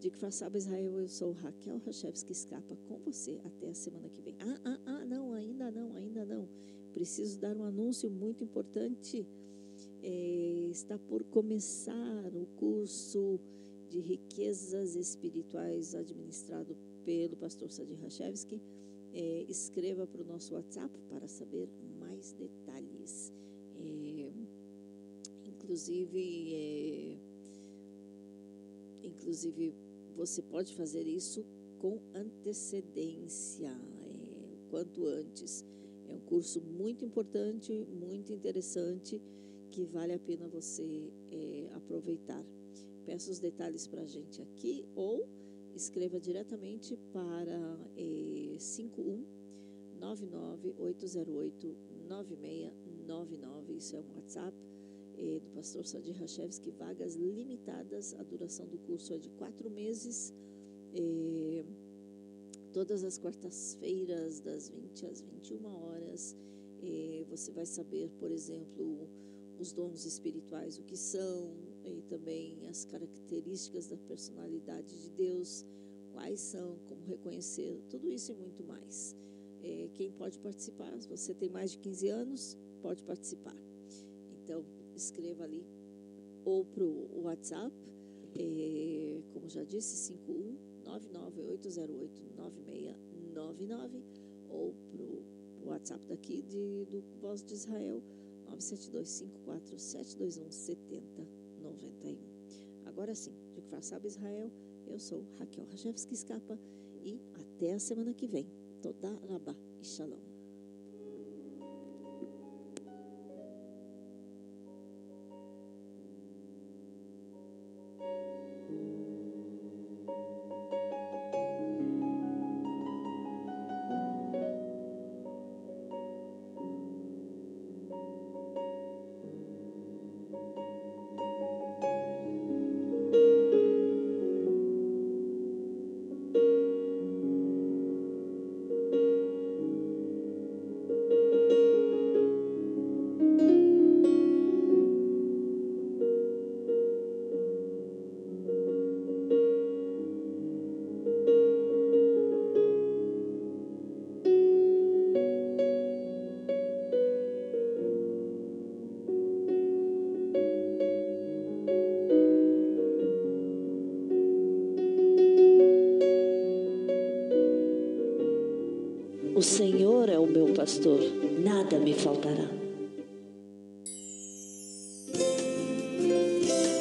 De que façaba Israel, eu sou Raquel Rachevski Escapa com você até a semana que vem. Ah, ah, ah, não, ainda não, ainda não. Preciso dar um anúncio muito importante. É, está por começar o curso de riquezas espirituais administrado pelo pastor Sadi Rachevski. É, escreva para o nosso WhatsApp para saber mais detalhes. É, inclusive, é, inclusive você pode fazer isso com antecedência, é, quanto antes. É um curso muito importante, muito interessante, que vale a pena você é, aproveitar. Peça os detalhes para a gente aqui ou escreva diretamente para é, 51 99808 9699. Isso é um WhatsApp é, do pastor Sadi Rachevski. Vagas limitadas. A duração do curso é de quatro meses. É, todas as quartas-feiras, das 20 às 21 horas. É, você vai saber, por exemplo, os dons espirituais, o que são, também as características da personalidade de Deus, quais são, como reconhecer, tudo isso e muito mais. É, quem pode participar, se você tem mais de 15 anos, pode participar. Então, escreva ali ou para o WhatsApp, é, como já disse, 51 99808 9699 ou para o WhatsApp daqui de, do Voz de Israel, 97254 721 7091. Agora sim, de que sabe Israel, eu sou Raquel Rajevski Escapa e até a semana que vem. Toda Rabá e Shalom. Senhor nada me faltará.